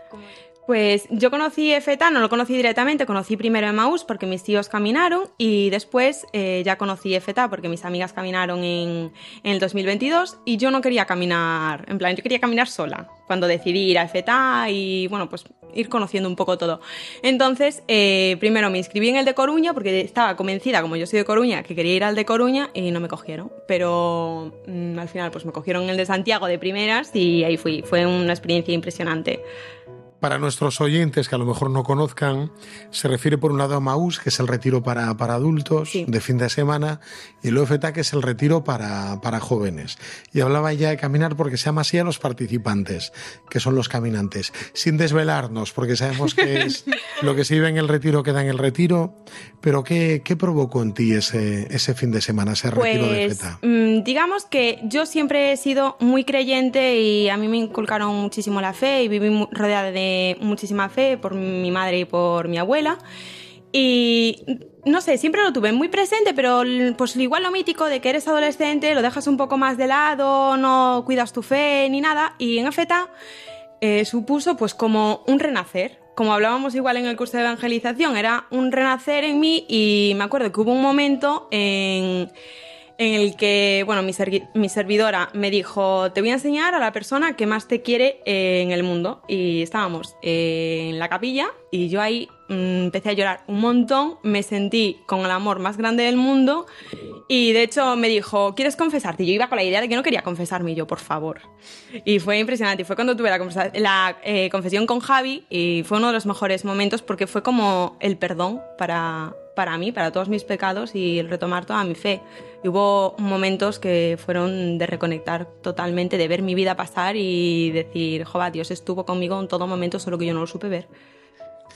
[SPEAKER 8] Pues yo conocí EFETA, no lo conocí directamente, conocí primero Emmaús porque mis tíos caminaron y después eh, ya conocí EFETA porque mis amigas caminaron en, en el 2022 y yo no quería caminar, en plan, yo quería caminar sola cuando decidí ir a EFETA y bueno, pues ir conociendo un poco todo. Entonces, eh, primero me inscribí en el de Coruña porque estaba convencida, como yo soy de Coruña, que quería ir al de Coruña y no me cogieron, pero mm, al final pues me cogieron el de Santiago de primeras y ahí fui, fue una experiencia impresionante.
[SPEAKER 2] Para nuestros oyentes que a lo mejor no conozcan, se refiere por un lado a Maús, que es el retiro para, para adultos
[SPEAKER 8] Sí.
[SPEAKER 2] de fin de semana, y el OFTA, que es el retiro para, para jóvenes. Y hablaba ya de caminar porque se llama así a los participantes, que son los caminantes, sin desvelarnos, porque sabemos que es lo que se vive en el retiro queda en el retiro, pero ¿qué, qué provocó en ti ese, ese fin de semana, ese retiro de
[SPEAKER 8] Pues
[SPEAKER 2] FETA?
[SPEAKER 8] mm, digamos que yo siempre he sido muy creyente y a mí me inculcaron muchísimo la fe y viví rodeada de muchísima fe por mi madre y por mi abuela. Y no sé, siempre lo tuve muy presente, pero pues igual lo mítico de que eres adolescente, lo dejas un poco más de lado, no cuidas tu fe ni nada. Y en EFETA eh, supuso pues como un renacer. Como hablábamos igual en el curso de evangelización, era un renacer en mí y me acuerdo que hubo un momento en, en el que, bueno, mi, mi servidora me dijo, te voy a enseñar a la persona que más te quiere eh, en el mundo. Y estábamos eh, en la capilla y yo ahí mm, empecé a llorar un montón, me sentí con el amor más grande del mundo y de hecho me dijo, ¿quieres confesarte? Y yo iba con la idea de que no quería confesarme yo, por favor. Y fue impresionante. Fue cuando tuve la, eh, confesión con Javi y fue uno de los mejores momentos porque fue como el perdón para, para mí, para todos mis pecados y retomar toda mi fe. Y hubo momentos que fueron de reconectar totalmente, de ver mi vida pasar y decir, jova, Dios estuvo conmigo en todo momento, solo que yo no lo supe ver.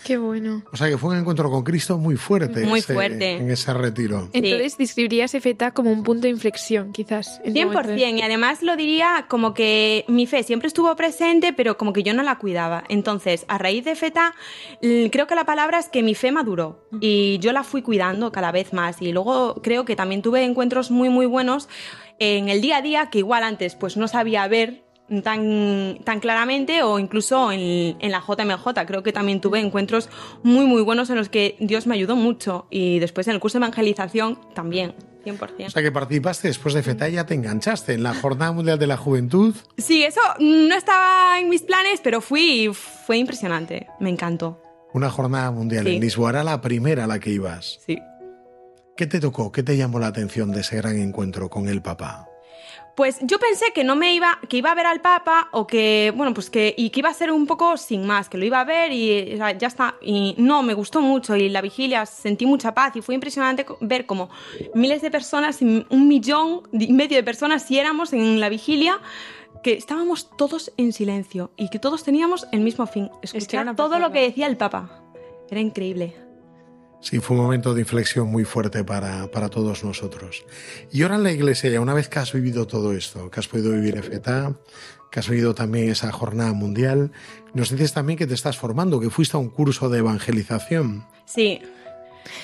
[SPEAKER 4] Qué bueno.
[SPEAKER 2] O sea que fue un encuentro con Cristo muy fuerte.
[SPEAKER 8] Muy
[SPEAKER 2] ese-
[SPEAKER 8] fuerte.
[SPEAKER 2] En ese retiro.
[SPEAKER 4] Entonces describirías EFETA como un punto de inflexión, quizás. en tu momento de-
[SPEAKER 8] 100%, y además lo diría como que mi fe siempre estuvo presente, pero como que yo no la cuidaba. Entonces, a raíz de FETA, l- creo que la palabra es que mi fe maduró y yo la fui cuidando cada vez más. Y luego creo que también tuve encuentros muy, muy buenos en el día a día que igual antes pues no sabía ver tan, tan claramente o incluso en, en la JMJ. Creo que también tuve encuentros muy, muy buenos en los que Dios me ayudó mucho. Y después en el curso de evangelización también, 100%.
[SPEAKER 2] O sea que participaste después de FETA y ya te enganchaste en la Jornada Mundial de la Juventud.
[SPEAKER 8] Sí, eso no estaba en mis planes, pero fui y fue impresionante. Me encantó.
[SPEAKER 2] Una jornada mundial
[SPEAKER 8] Sí.
[SPEAKER 2] en Lisboa era la primera a la que ibas.
[SPEAKER 8] Sí.
[SPEAKER 2] ¿Qué te tocó? ¿Qué te llamó la atención de ese gran encuentro con el Papa?
[SPEAKER 8] Pues yo pensé que no me iba, que iba a ver al Papa o que, bueno, pues que, y que iba a ser un poco sin más, que lo iba a ver y o sea, ya está. Y no, me gustó mucho y la vigilia sentí mucha paz y fue impresionante ver como miles de personas, un millón y medio de personas, si éramos en la vigilia, que estábamos todos en silencio y que todos teníamos el mismo fin, escuchar
[SPEAKER 5] una
[SPEAKER 8] todo lo que decía el Papa. Era increíble.
[SPEAKER 2] Sí, fue un momento de inflexión muy fuerte para, para todos nosotros. Y ahora en la iglesia, ya una vez que has vivido todo esto, que has podido vivir FETA, que has vivido también esa jornada mundial, nos dices también que te estás formando, que fuiste a un curso de evangelización.
[SPEAKER 8] Sí,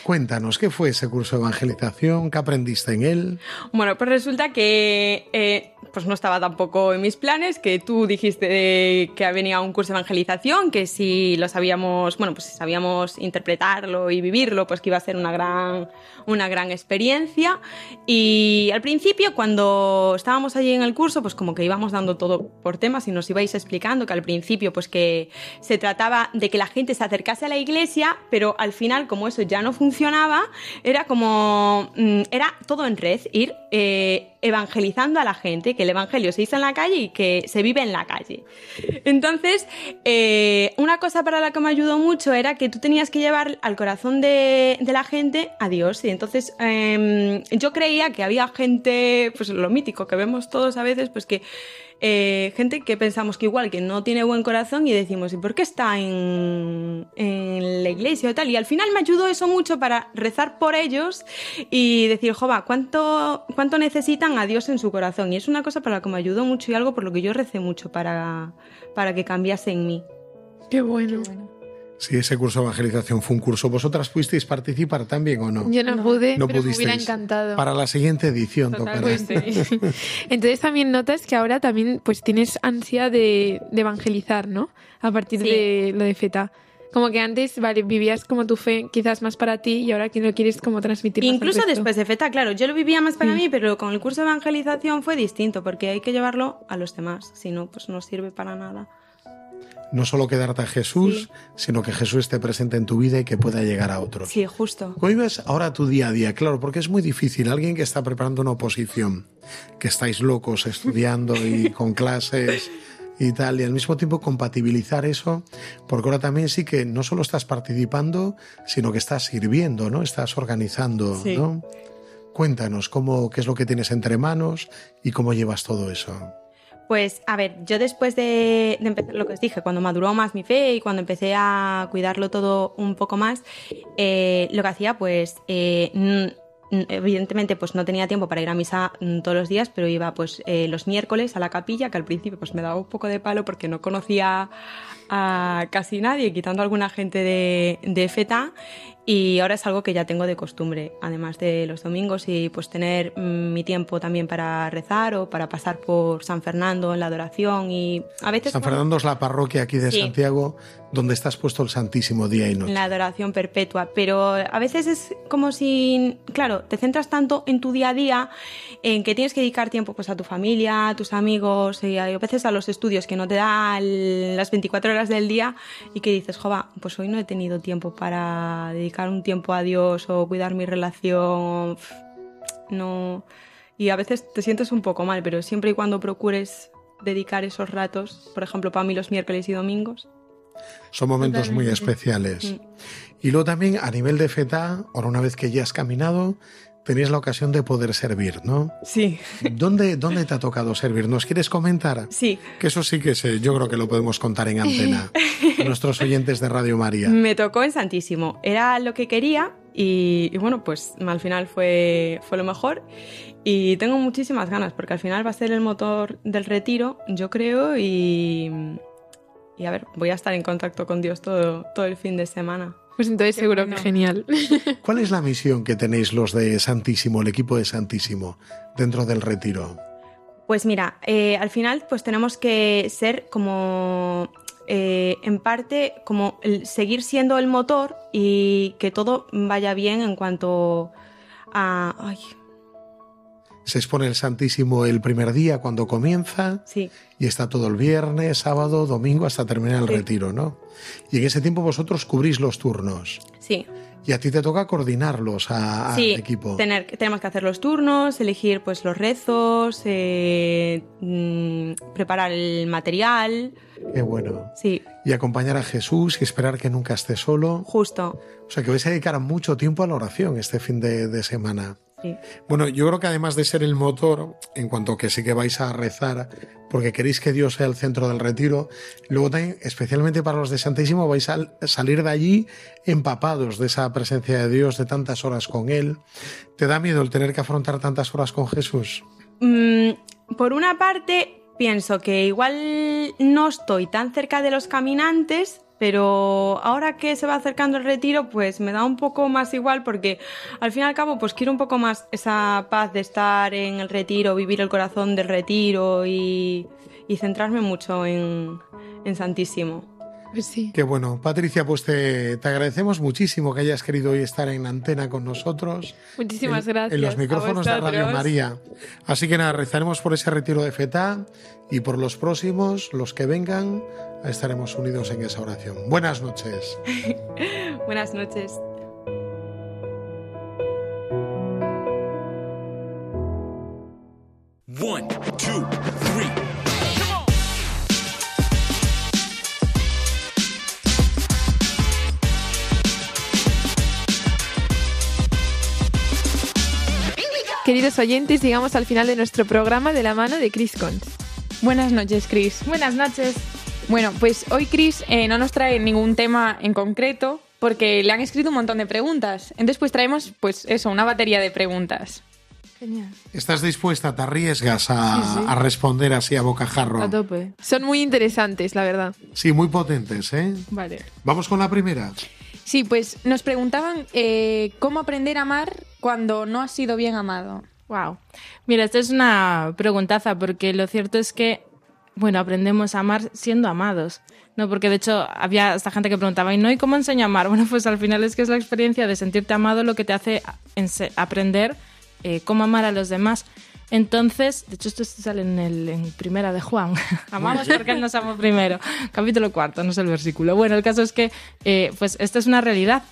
[SPEAKER 2] Cuéntanos, ¿qué fue ese curso de evangelización? ¿Qué aprendiste en él?
[SPEAKER 8] Bueno, pues resulta que eh, pues no estaba tampoco en mis planes, que tú dijiste de que venía un curso de evangelización, que si lo sabíamos, bueno, pues si sabíamos interpretarlo y vivirlo, pues que iba a ser una gran, una gran experiencia. Y al principio, cuando estábamos allí en el curso, pues como que íbamos dando todo por temas y nos ibais explicando que al principio, pues que se trataba de que la gente se acercase a la iglesia, pero al final, como eso ya no funcionaba, era como, mm, era todo en red, ir eh, evangelizando a la gente, que el evangelio se hizo en la calle y que se vive en la calle. Entonces, eh, una cosa para la que me ayudó mucho era que tú tenías que llevar al corazón de, la gente a Dios. Y entonces em, yo creía que había gente, pues lo mítico que vemos todos a veces, pues que eh, gente que pensamos que igual que no tiene buen corazón y decimos, ¿y por qué está en, en la iglesia o tal? Y al final me ayudó eso mucho para rezar por ellos y decir, jova, ¿cuánto, cuánto necesitan a Dios en su corazón? Y es una cosa para la que me ayudó mucho y algo por lo que yo recé mucho para, para que cambiase en mí.
[SPEAKER 4] Qué bueno.
[SPEAKER 2] Sí, ese curso de evangelización fue un curso. ¿Vosotras puisteis participar también o no?
[SPEAKER 4] Yo no, pude,
[SPEAKER 2] No
[SPEAKER 4] pero me hubiera
[SPEAKER 2] pudisteis.
[SPEAKER 4] encantado.
[SPEAKER 2] Para la siguiente edición tocará.
[SPEAKER 4] Pues sí. Entonces también notas que ahora también pues tienes ansia de, de evangelizar, ¿no? A partir
[SPEAKER 8] Sí.
[SPEAKER 4] de lo de FETA. Como que antes, vale, vivías como tu fe quizás más para ti y ahora que lo quieres como transmitir más
[SPEAKER 8] Incluso
[SPEAKER 4] resto.
[SPEAKER 8] después de FETA, claro, yo lo vivía más para mí, pero con el curso de evangelización fue distinto, porque hay que llevarlo a los demás, si no, pues no sirve para nada.
[SPEAKER 2] No solo quedarte a Jesús, sino que Jesús esté presente en tu vida y que pueda llegar a otros.
[SPEAKER 8] Sí, justo.
[SPEAKER 2] ¿Cómo vives ahora tu día a día? Claro, porque es muy difícil. Alguien que está preparando una oposición, que estáis locos estudiando y con clases y tal, y al mismo tiempo compatibilizar eso, porque ahora también sí que no solo estás participando, sino que estás sirviendo, ¿no? Estás organizando,
[SPEAKER 8] Sí.
[SPEAKER 2] ¿no? Cuéntanos cómo, qué es lo que tienes entre manos y cómo llevas todo eso.
[SPEAKER 8] Pues a ver, yo después de, empezar lo que os dije, cuando maduró más mi fe y cuando empecé a cuidarlo todo un poco más, eh, lo que hacía pues... eh, Evidentemente, pues no tenía tiempo para ir a misa mm, todos los días, pero iba pues eh, los miércoles a la capilla, que al principio pues me daba un poco de palo porque no conocía a casi nadie, quitando a alguna gente de, de FETA, y ahora es algo que ya tengo de costumbre, además de los domingos y pues tener mm, mi tiempo también para rezar o para pasar por San Fernando en la adoración y a veces
[SPEAKER 2] San Fernando es la parroquia aquí de
[SPEAKER 8] Sí.
[SPEAKER 2] Santiago donde estás puesto el Santísimo día y noche.
[SPEAKER 8] la adoración perpetua, pero a veces es como si, claro, te centras tanto en tu día a día, en que tienes que dedicar tiempo pues a tu familia, a tus amigos y a, veces a los estudios que no te da el- las 24 horas del día y que dices, jova, pues hoy no he tenido tiempo para dedicar un tiempo a Dios o cuidar mi relación, no... Y a veces te sientes un poco mal, pero siempre y cuando procures dedicar esos ratos, por ejemplo, para mí los miércoles y domingos,
[SPEAKER 2] Son momentos muy especiales. Y luego también a nivel de feta, ahora una vez que ya has caminado, tenéis la ocasión de poder servir, ¿no?
[SPEAKER 8] Sí,
[SPEAKER 2] ¿Dónde, ¿Dónde te ha tocado servir? ¿Nos quieres comentar?
[SPEAKER 8] sí.
[SPEAKER 2] Que eso sí que sé, yo creo que lo podemos contar en antena. a nuestros oyentes de Radio María.
[SPEAKER 8] Me tocó en Santísimo. Era lo que quería y, y bueno, pues al final fue, fue lo mejor. Y tengo muchísimas ganas porque al final va a ser el motor del retiro, yo creo, y, y a ver, voy a estar en contacto con Dios todo, todo el fin de semana.
[SPEAKER 4] Pues entonces
[SPEAKER 5] Qué
[SPEAKER 4] seguro
[SPEAKER 5] bueno.
[SPEAKER 4] que genial.
[SPEAKER 2] ¿Cuál es la misión que tenéis los de Santísimo, el equipo de Santísimo, dentro del retiro?
[SPEAKER 8] Pues mira, eh, al final pues tenemos que ser como, eh, en parte, como el- seguir siendo el motor y que todo vaya bien en cuanto a... Ay,
[SPEAKER 2] Se expone el Santísimo el primer día cuando comienza
[SPEAKER 8] sí.
[SPEAKER 2] y está todo el viernes, sábado, domingo hasta terminar el
[SPEAKER 8] Sí.
[SPEAKER 2] retiro, ¿no? Y en ese tiempo vosotros cubrís los turnos.
[SPEAKER 8] Sí,
[SPEAKER 2] Y a ti te toca coordinarlos a- al
[SPEAKER 8] sí,
[SPEAKER 2] equipo.
[SPEAKER 8] tener, tenemos que hacer los turnos, elegir pues los rezos, eh, mm, preparar el material,
[SPEAKER 2] Qué bueno.
[SPEAKER 8] sí,
[SPEAKER 2] Y acompañar a Jesús y esperar que nunca esté solo.
[SPEAKER 8] justo,
[SPEAKER 2] O sea que vais a dedicar mucho tiempo a la oración este fin de, de semana.
[SPEAKER 8] Sí.
[SPEAKER 2] Bueno, yo creo que además de ser el motor, en cuanto que sí que vais a rezar, porque queréis que Dios sea el centro del retiro, luego también, especialmente para los de Santísimo, vais a salir de allí empapados de esa presencia de Dios, de tantas horas con Él. ¿Te da miedo el tener que afrontar tantas horas con Jesús?
[SPEAKER 8] Mm, por una parte, pienso que igual no estoy tan cerca de los caminantes, Pero ahora que se va acercando el retiro, pues me da un poco más igual porque al fin y al cabo pues quiero un poco más esa paz de estar en el retiro, vivir el corazón del retiro y, y centrarme mucho en, en Santísimo.
[SPEAKER 4] Pues sí.
[SPEAKER 2] Qué bueno. Patricia, pues te, te agradecemos muchísimo que hayas querido hoy estar en antena con nosotros.
[SPEAKER 4] Muchísimas
[SPEAKER 2] en,
[SPEAKER 4] gracias.
[SPEAKER 2] En los micrófonos de Radio. María. Así que nada, rezaremos por ese retiro de FETA y por los próximos, los que vengan, estaremos unidos en esa oración. Buenas noches.
[SPEAKER 8] Buenas noches.
[SPEAKER 9] One, two,
[SPEAKER 4] Queridos oyentes, llegamos al final de nuestro programa de la mano de Chris Cons.
[SPEAKER 5] Buenas noches, Chris.
[SPEAKER 10] Buenas noches.
[SPEAKER 5] Bueno, pues hoy Chris eh, no nos trae ningún tema en concreto porque le han escrito un montón de preguntas. Entonces, pues traemos, pues eso, una batería de preguntas.
[SPEAKER 4] Genial.
[SPEAKER 2] ¿Estás dispuesta? ¿Te arriesgas a,
[SPEAKER 4] Sí, sí.
[SPEAKER 2] a responder así a bocajarro?
[SPEAKER 4] A tope. Son muy interesantes, la verdad.
[SPEAKER 2] Sí, muy potentes, ¿eh?
[SPEAKER 4] Vale.
[SPEAKER 2] Vamos con la primera.
[SPEAKER 5] Sí, pues nos preguntaban eh, cómo aprender a amar cuando no has sido bien amado.
[SPEAKER 10] Wow. Mira, esta es una preguntaza porque lo cierto es que, bueno, aprendemos a amar siendo amados. No, porque de hecho había esta gente que preguntaba, ¿y no? ¿Y cómo enseño a amar? Bueno, pues al final es que es la experiencia de sentirte amado lo que te hace aprender eh, cómo amar a los demás. Entonces, de hecho esto sale en, el, en primera de Juan. Amamos porque Él nos amó primero. Capítulo cuarto, no sé el versículo. Bueno, el caso es que, eh, pues esta es una realidad.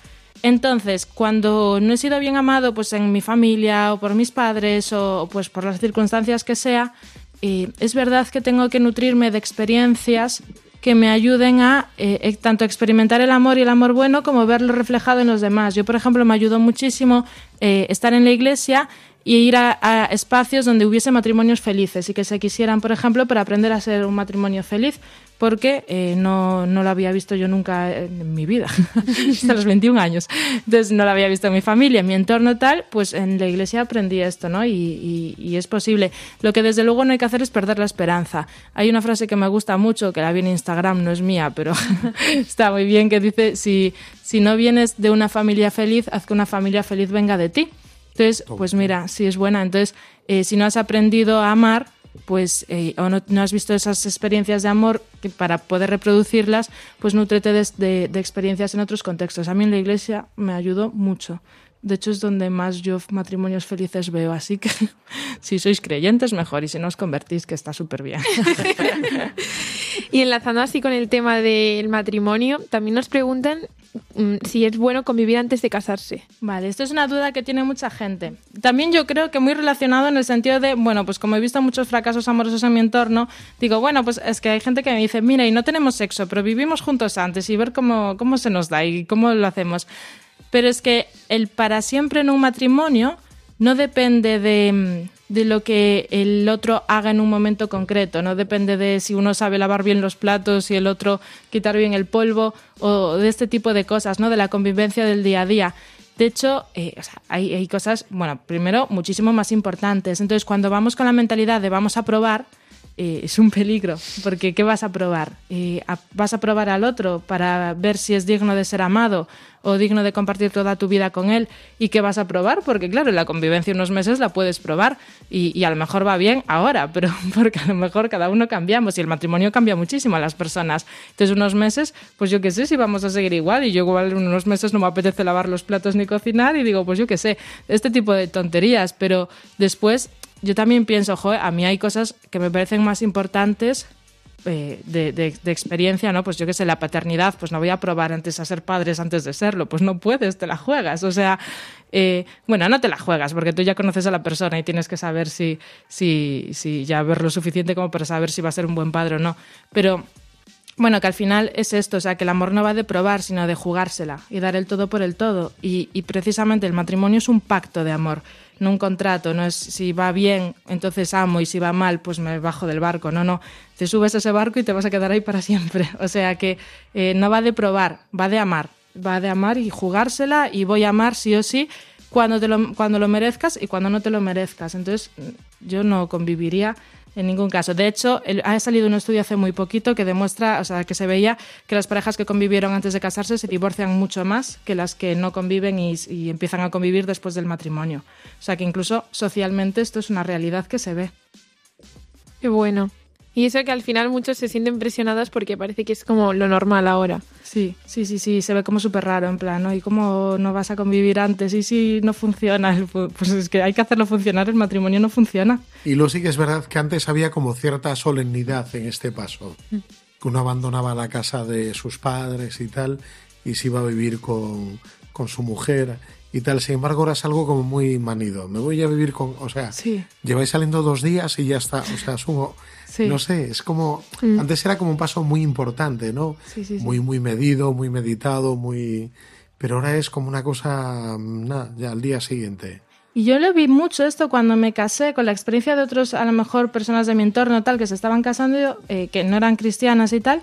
[SPEAKER 10] Entonces, cuando no he sido bien amado, pues en mi familia o por mis padres o pues por las circunstancias que sea, eh, es verdad que tengo que nutrirme de experiencias que me ayuden a eh, eh, tanto experimentar el amor y el amor bueno como verlo reflejado en los demás. Yo, por ejemplo, me ayudó muchísimo eh, estar en la iglesia y ir a, espacios donde hubiese matrimonios felices y que se quisieran, por ejemplo, para aprender a ser un matrimonio feliz, porque eh, no, no lo había visto yo nunca en mi vida, hasta los 21 años. Entonces no lo había visto en mi familia, en mi entorno tal, pues en la iglesia aprendí esto, ¿no? Y, y- y es posible. Lo que desde luego no hay que hacer es perder la esperanza. Hay una frase que me gusta mucho, que la vi en Instagram, no es mía, pero está muy bien, que dice, si, si no vienes de una familia feliz, haz que una familia feliz venga de ti. Entonces, pues mira, sí es buena. Entonces, eh, si no has aprendido a amar, pues, eh, o no, no has visto esas experiencias de amor que para poder reproducirlas, pues nutrete de, de- de experiencias en otros contextos. A mí en la iglesia me ayudó mucho. De hecho, es donde más yo matrimonios felices veo. Así que si sois creyentes, mejor. Y si no os convertís, que está súper bien.
[SPEAKER 4] Y enlazando así con el tema del matrimonio, también nos preguntan mm, si es bueno convivir antes de casarse.
[SPEAKER 10] Vale, esto es una duda que tiene mucha gente. También yo creo que muy relacionado en el sentido de, bueno, pues como he visto muchos fracasos amorosos en mi entorno, digo, bueno, pues es que hay gente que me dice, mira, y no tenemos sexo, pero vivimos juntos antes y ver cómo, cómo se nos da y cómo lo hacemos. Pero es que el para siempre en un matrimonio no depende de, mm, de lo que el otro haga en un momento concreto, no depende de si uno sabe lavar bien los platos y el otro quitar bien el polvo o de este tipo de cosas, ¿no? De la convivencia del día a día. De hecho, eh, hay cosas, bueno, primero, muchísimo más importantes. Entonces, cuando vamos con la mentalidad de vamos a probar, eh, es un peligro, porque ¿qué vas a probar? Eh, ¿Vas a probar al otro para ver si es digno de ser amado o digno de compartir toda tu vida con él? ¿Y qué vas a probar? Porque claro, la convivencia unos meses la puedes probar y, y a lo mejor va bien ahora, pero porque a lo mejor cada uno cambiamos y el matrimonio cambia muchísimo a las personas. Entonces unos meses, pues yo qué sé si vamos a seguir igual y yo igual en unos meses no me apetece lavar los platos ni cocinar y digo, pues yo qué sé, este tipo de tonterías, pero después yo también pienso, joder, a mí hay cosas que me parecen más importantes eh, de, experiencia, ¿no? Pues yo qué sé, la paternidad, pues no voy a probar antes a ser padres antes de serlo, pues no puedes, te la juegas. O sea, eh, bueno, no te la juegas, porque tú ya conoces a la persona y tienes que saber si, si, si ya ver lo suficiente como para saber si va a ser un buen padre o no. Pero bueno, que al final es esto, o sea, que el amor no va de probar, sino de jugársela y dar el todo por el todo. Y precisamente el matrimonio es un pacto de amor, no un contrato, no es si va bien, entonces amo y si va mal, pues me bajo del barco. No, no, te subes a ese barco y te vas a quedar ahí para siempre. O sea que eh, no va de probar, va de amar, va de amar y jugársela y voy a amar sí o sí cuando, te lo, cuando lo merezcas y cuando no te lo merezcas. Entonces yo no conviviría En ningún caso. De hecho, ha salido un estudio hace muy poquito que demuestra, o sea, que se veía que las parejas que convivieron antes de casarse se divorcian mucho más que las que no conviven y, y empiezan a convivir después del matrimonio. O sea, que incluso socialmente esto es una realidad que se ve.
[SPEAKER 4] Qué bueno. Y eso que al final muchos se sienten presionados porque parece que es como lo normal ahora.
[SPEAKER 10] Sí, sí, sí, sí, se ve como súper raro, en plan, ¿no? ¿Y cómo no vas a convivir antes? Y si no funciona, fu- pues es que hay que hacerlo funcionar, el matrimonio no funciona.
[SPEAKER 2] Y luego sí que es verdad que antes había como cierta solemnidad en este paso. Que uno abandonaba la casa de sus padres y tal, y se iba a vivir con, con su mujer y tal. Sin embargo, ahora es algo como muy manido. Me voy a vivir con. O sea,
[SPEAKER 10] Sí.
[SPEAKER 2] lleváis saliendo dos días y ya está. O sea, asumo.
[SPEAKER 10] Sí.
[SPEAKER 2] No sé, es como.
[SPEAKER 10] Mm.
[SPEAKER 2] Antes era como un paso muy importante, ¿no?
[SPEAKER 10] Sí, sí, sí.
[SPEAKER 2] Muy, muy medido, muy meditado, muy. Pero ahora es como una cosa. Nada, ya al día siguiente.
[SPEAKER 10] Y yo lo vi mucho esto cuando me casé, con la experiencia de otros, a lo mejor, personas de mi entorno, tal, que se estaban casando, eh, que no eran cristianas y tal.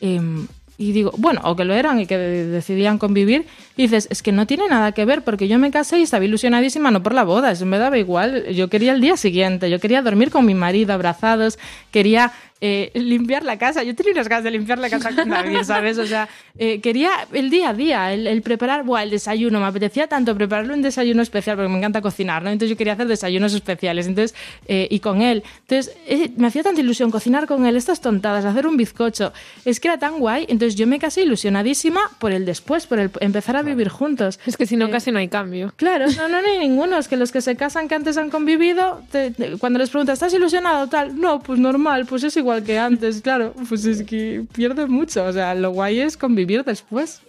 [SPEAKER 10] em, y digo, bueno, o que lo eran y que de- decidían convivir. Dices, es que no tiene nada que ver, porque yo me casé y estaba ilusionadísima, no por la boda, eso me daba igual. Yo quería el día siguiente, yo quería dormir con mi marido abrazados, quería eh, limpiar la casa. Yo tenía unas ganas de limpiar la casa con David, ¿sabes? O sea, eh, quería el día a día, el, el preparar, buah, el desayuno. Me apetecía tanto prepararle un desayuno especial, porque me encanta cocinar, ¿no? Entonces yo quería hacer desayunos especiales, entonces, eh, y con él. Entonces, eh, me hacía tanta ilusión cocinar con él, estas tontadas, hacer un bizcocho. Es que era tan guay. Entonces yo me casé ilusionadísima por el después, por el empezar a vivir juntos.
[SPEAKER 4] Es que si no, casi no hay cambio.
[SPEAKER 10] Claro, no, no, no hay ninguno. Es que los que se casan que antes han convivido, te- te- cuando les preguntas, ¿estás ilusionado tal? No, pues normal, pues es igual que antes, claro. Pues es que pierde mucho. O sea, lo guay es convivir después.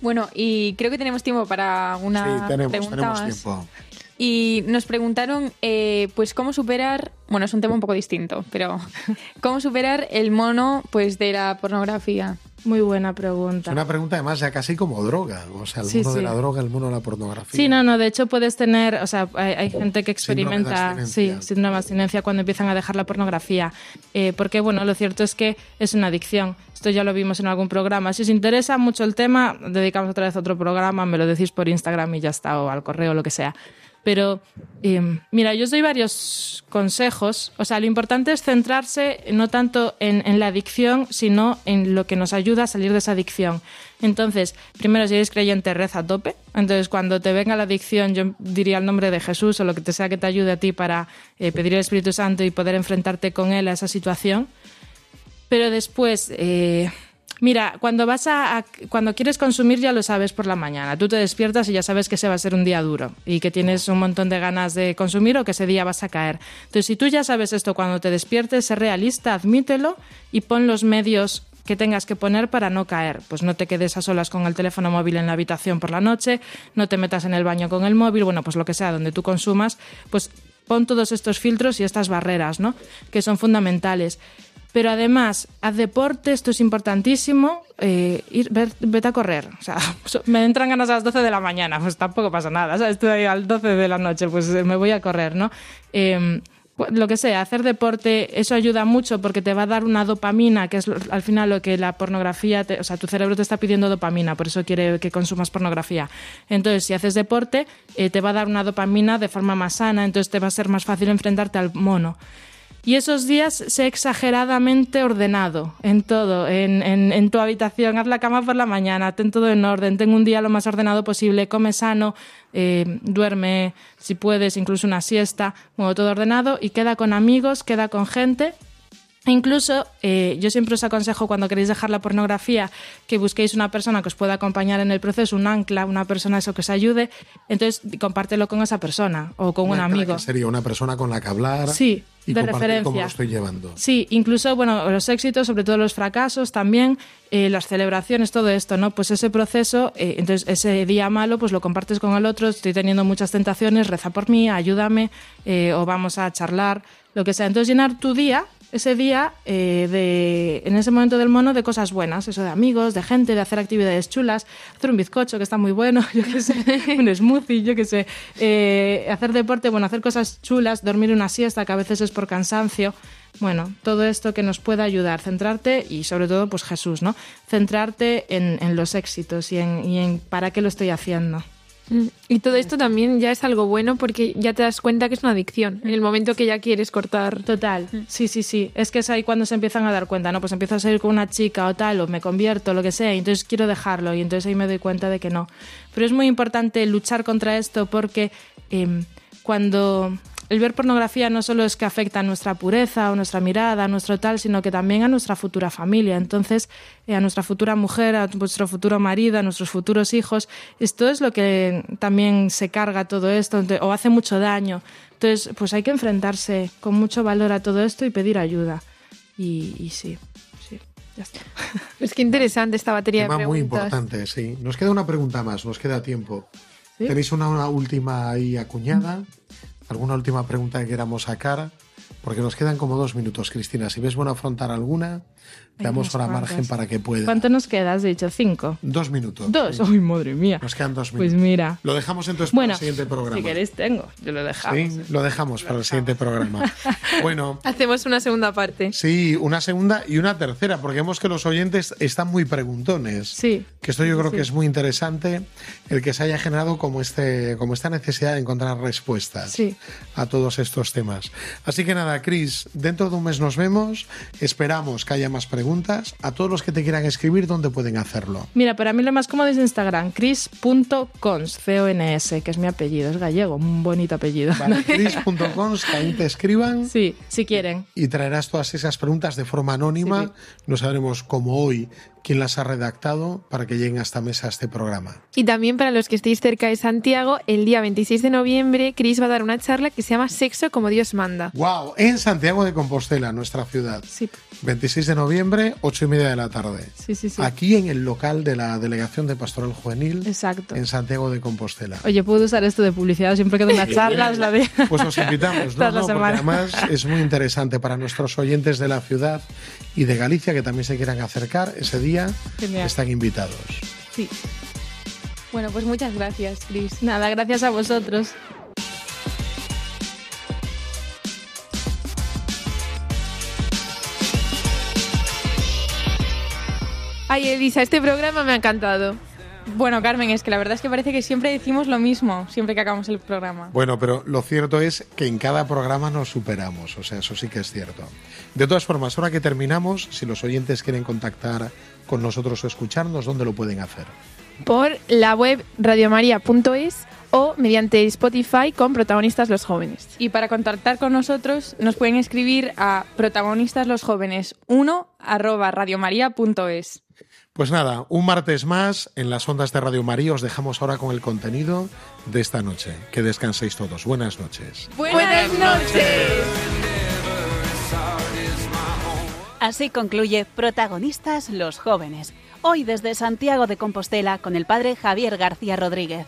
[SPEAKER 5] Bueno, y creo que tenemos tiempo para una
[SPEAKER 2] sí, tenemos,
[SPEAKER 5] pregunta
[SPEAKER 2] tenemos
[SPEAKER 5] más.
[SPEAKER 2] tiempo.
[SPEAKER 5] Y nos preguntaron, eh, pues, cómo superar, bueno, es un tema un poco distinto, pero cómo superar el mono, pues, de la pornografía.
[SPEAKER 10] Muy buena
[SPEAKER 2] Es
[SPEAKER 10] pregunta.
[SPEAKER 2] una pregunta además ya casi como droga. O sea, el
[SPEAKER 10] Sí,
[SPEAKER 2] mundo de
[SPEAKER 10] sí.
[SPEAKER 2] la droga, el mundo de la pornografía.
[SPEAKER 10] Sí, no, no, de hecho puedes tener, o sea, hay, hay gente que
[SPEAKER 2] Síndrome
[SPEAKER 10] experimenta, sí,
[SPEAKER 2] abstinencia.
[SPEAKER 10] síndrome de abstinencia cuando empiezan a dejar la pornografía, Eh, porque bueno, lo cierto es que es una adicción. Esto ya lo vimos en algún programa. Si os interesa mucho el tema, dedicamos otra vez otro programa, me lo decís por Instagram y ya está, o al correo, lo que sea. Pero, eh, mira, yo os doy varios consejos. O sea, lo importante es centrarse no tanto en, en la adicción, sino en lo que nos ayuda a salir de esa adicción. Entonces, primero, si eres creyente, reza a tope. Entonces, cuando te venga la adicción, yo diría el nombre de Jesús o lo que te sea que te ayude a ti para eh, pedir el Espíritu Santo y poder enfrentarte con Él a esa situación. Pero después, eh, mira, cuando vas a, cuando quieres consumir ya lo sabes por la mañana. Tú te despiertas y ya sabes que ese va a ser un día duro y que tienes un montón de ganas de consumir o que ese día vas a caer. Entonces, si tú ya sabes esto cuando te despiertes, sé realista, admítelo y pon los medios que tengas que poner para no caer. Pues no te quedes a solas con el teléfono móvil en la habitación por la noche, no te metas en el baño con el móvil, bueno, pues lo que sea, donde tú consumas, pues pon todos estos filtros y estas barreras, ¿no? Que son fundamentales. Pero además, haz deporte, esto es importantísimo. eh, ir, ver- vete a correr. O sea, me entran ganas a las 12 de la mañana, pues tampoco pasa nada. Sea, estoy ahí al 12 de la noche, pues eh, me voy a correr, ¿no? Eh, lo que sea, hacer deporte, eso ayuda mucho porque te va a dar una dopamina, que es al final lo que la pornografía, te- o sea, tu cerebro te está pidiendo dopamina, por eso quiere que consumas pornografía. Entonces, si haces deporte, eh, te va a dar una dopamina de forma más sana, entonces te va a ser más fácil enfrentarte al mono. Y esos días sé exageradamente ordenado en todo, en, en- tu habitación, haz la cama por la mañana, ten todo en orden, ten un día lo más ordenado posible, come sano, eh, duerme si puedes, incluso una siesta, todo ordenado y queda con amigos, queda con gente. E Incluso eh, yo siempre os aconsejo cuando queréis dejar la pornografía que busquéis una persona que os pueda acompañar en el proceso, un ancla, una persona eso que os ayude, entonces compártelo con esa persona o con un amigo.
[SPEAKER 2] Sería una persona con la que hablar
[SPEAKER 10] Sí,
[SPEAKER 2] y
[SPEAKER 10] de
[SPEAKER 2] compartir cómo
[SPEAKER 10] referencia.
[SPEAKER 2] lo estoy llevando.
[SPEAKER 10] Sí, incluso, bueno, los éxitos, sobre todo los fracasos también, eh, las celebraciones, todo esto, ¿no? Pues ese proceso, eh, entonces ese día malo, pues lo compartes con el otro, estoy teniendo muchas tentaciones, reza por mí, ayúdame, o vamos a charlar, lo que sea. Entonces llenar tu día, ese día, eh, de, en ese momento del mono, de cosas buenas, eso de amigos, de gente, de hacer actividades chulas, hacer un bizcocho que está muy bueno, yo qué sé, un smoothie, yo qué sé, eh, hacer deporte, bueno, hacer cosas chulas, dormir una siesta, que a veces es por cansancio. Bueno, todo esto que nos pueda ayudar, centrarte y sobre todo, pues Jesús, ¿no? Centrarte en, en los éxitos y en, y en para qué lo estoy haciendo.
[SPEAKER 4] Mm, Y todo esto también ya es algo bueno porque ya te das cuenta que es una adicción. En el momento que ya quieres cortar.
[SPEAKER 10] Total, sí, sí, sí. Es que es ahí cuando se empiezan a dar cuenta, ¿no? Pues empiezo a salir con una chica o tal, o me convierto, lo que sea, y entonces quiero dejarlo, y entonces ahí me doy cuenta de que no. Pero es muy importante luchar contra esto porque em, cuando el ver pornografía no solo es que afecta a nuestra pureza o nuestra mirada, a nuestro tal, sino que también a nuestra futura familia. Entonces, eh, a nuestra futura mujer, a nuestro futuro marido, a nuestros futuros hijos. Esto es lo que también se carga todo esto o hace mucho daño. Entonces, pues hay que enfrentarse con mucho valor a todo esto y pedir ayuda. Y, y sí, sí, ya está.
[SPEAKER 4] Es que interesante esta batería
[SPEAKER 2] Tema
[SPEAKER 4] de
[SPEAKER 2] muy
[SPEAKER 4] preguntas.
[SPEAKER 2] importante, sí. Nos queda una pregunta más, nos queda tiempo. ¿Tenéis una, una última ahí acuñada? ¿Alguna última pregunta que queramos sacar? Porque nos quedan como dos minutos, Cristina. Si ves bueno afrontar alguna,
[SPEAKER 10] unas
[SPEAKER 2] ahora
[SPEAKER 10] cuantas.
[SPEAKER 2] margen para que pueda.
[SPEAKER 10] ¿Cuánto nos queda? Has dicho cinco.
[SPEAKER 2] Dos minutos.
[SPEAKER 10] Dos. Uy, madre mía.
[SPEAKER 2] Nos quedan dos
[SPEAKER 10] Pues
[SPEAKER 2] minutos.
[SPEAKER 10] mira.
[SPEAKER 2] Lo dejamos entonces
[SPEAKER 10] Bueno,
[SPEAKER 2] para el siguiente programa.
[SPEAKER 10] Si queréis tengo, yo lo dejamos.
[SPEAKER 2] Sí, lo dejamos para el siguiente programa. Bueno,
[SPEAKER 4] Hacemos una segunda parte.
[SPEAKER 2] sí, una segunda y una tercera, porque vemos que los oyentes están muy preguntones.
[SPEAKER 10] Sí.
[SPEAKER 2] Que esto yo creo
[SPEAKER 10] Sí.
[SPEAKER 2] que es muy interesante el que se haya generado como, este, como esta necesidad de encontrar respuestas
[SPEAKER 10] Sí.
[SPEAKER 2] a todos estos temas. Así que nada, Cris, dentro de un mes nos vemos. Esperamos que haya más preguntas. A todos los que te quieran escribir, ¿dónde pueden hacerlo?
[SPEAKER 10] Mira, para mí lo más cómodo es Instagram, chris.cons, C-O-N-S, que es mi apellido, es gallego, un bonito apellido.
[SPEAKER 2] Vale, Cris.com, que ahí te escriban.
[SPEAKER 10] Sí, si quieren.
[SPEAKER 2] y traerás todas esas preguntas de forma anónima.
[SPEAKER 10] Sí,
[SPEAKER 2] No sabremos como hoy quién las ha redactado para que lleguen a esta mesa a este programa.
[SPEAKER 4] Y también para los que estéis cerca de Santiago, el día 26 de noviembre, Chris va a dar una charla que se llama Sexo como Dios manda.
[SPEAKER 2] ¡Wow! En Santiago de Compostela, nuestra ciudad.
[SPEAKER 10] Sí,
[SPEAKER 2] 26 de noviembre, 8 y media de la tarde.
[SPEAKER 10] sí, sí. sí.
[SPEAKER 2] Aquí en el local de la Delegación de Pastoral Juvenil
[SPEAKER 10] Exacto.
[SPEAKER 2] en Santiago de Compostela.
[SPEAKER 10] Oye, puedo usar esto de publicidad siempre que doy una charla, os la de...
[SPEAKER 2] Pues os invitamos, ¿no? No, porque además es muy interesante para nuestros oyentes de la ciudad y de Galicia que también se quieran acercar ese día.
[SPEAKER 10] Genial.
[SPEAKER 2] Están invitados.
[SPEAKER 10] Sí.
[SPEAKER 5] Bueno, pues muchas gracias, Cris.
[SPEAKER 10] Nada, gracias a vosotros.
[SPEAKER 4] Ay, Elisa, este programa me ha encantado.
[SPEAKER 5] Bueno, Carmen, es que la verdad es que parece que siempre decimos lo mismo, siempre que acabamos el programa.
[SPEAKER 2] Bueno, pero lo cierto es que en cada programa nos superamos, o sea, eso sí que es cierto. De todas formas, ahora que terminamos, si los oyentes quieren contactar con nosotros o escucharnos, ¿dónde lo pueden hacer?
[SPEAKER 4] Por la web radiomaria.es o mediante Spotify con protagonistas los jóvenes.
[SPEAKER 5] Y para contactar con nosotros nos pueden escribir a protagonistas los jóvenes 1 arroba radiomaria.es.
[SPEAKER 2] Pues nada, un martes más en las ondas de Radio María os dejamos ahora con el contenido de esta noche. Que descanséis todos. Buenas noches.
[SPEAKER 4] Buenas noches.
[SPEAKER 1] Así concluye Protagonistas los jóvenes. Hoy desde Santiago de Compostela con el padre Javier García Rodríguez.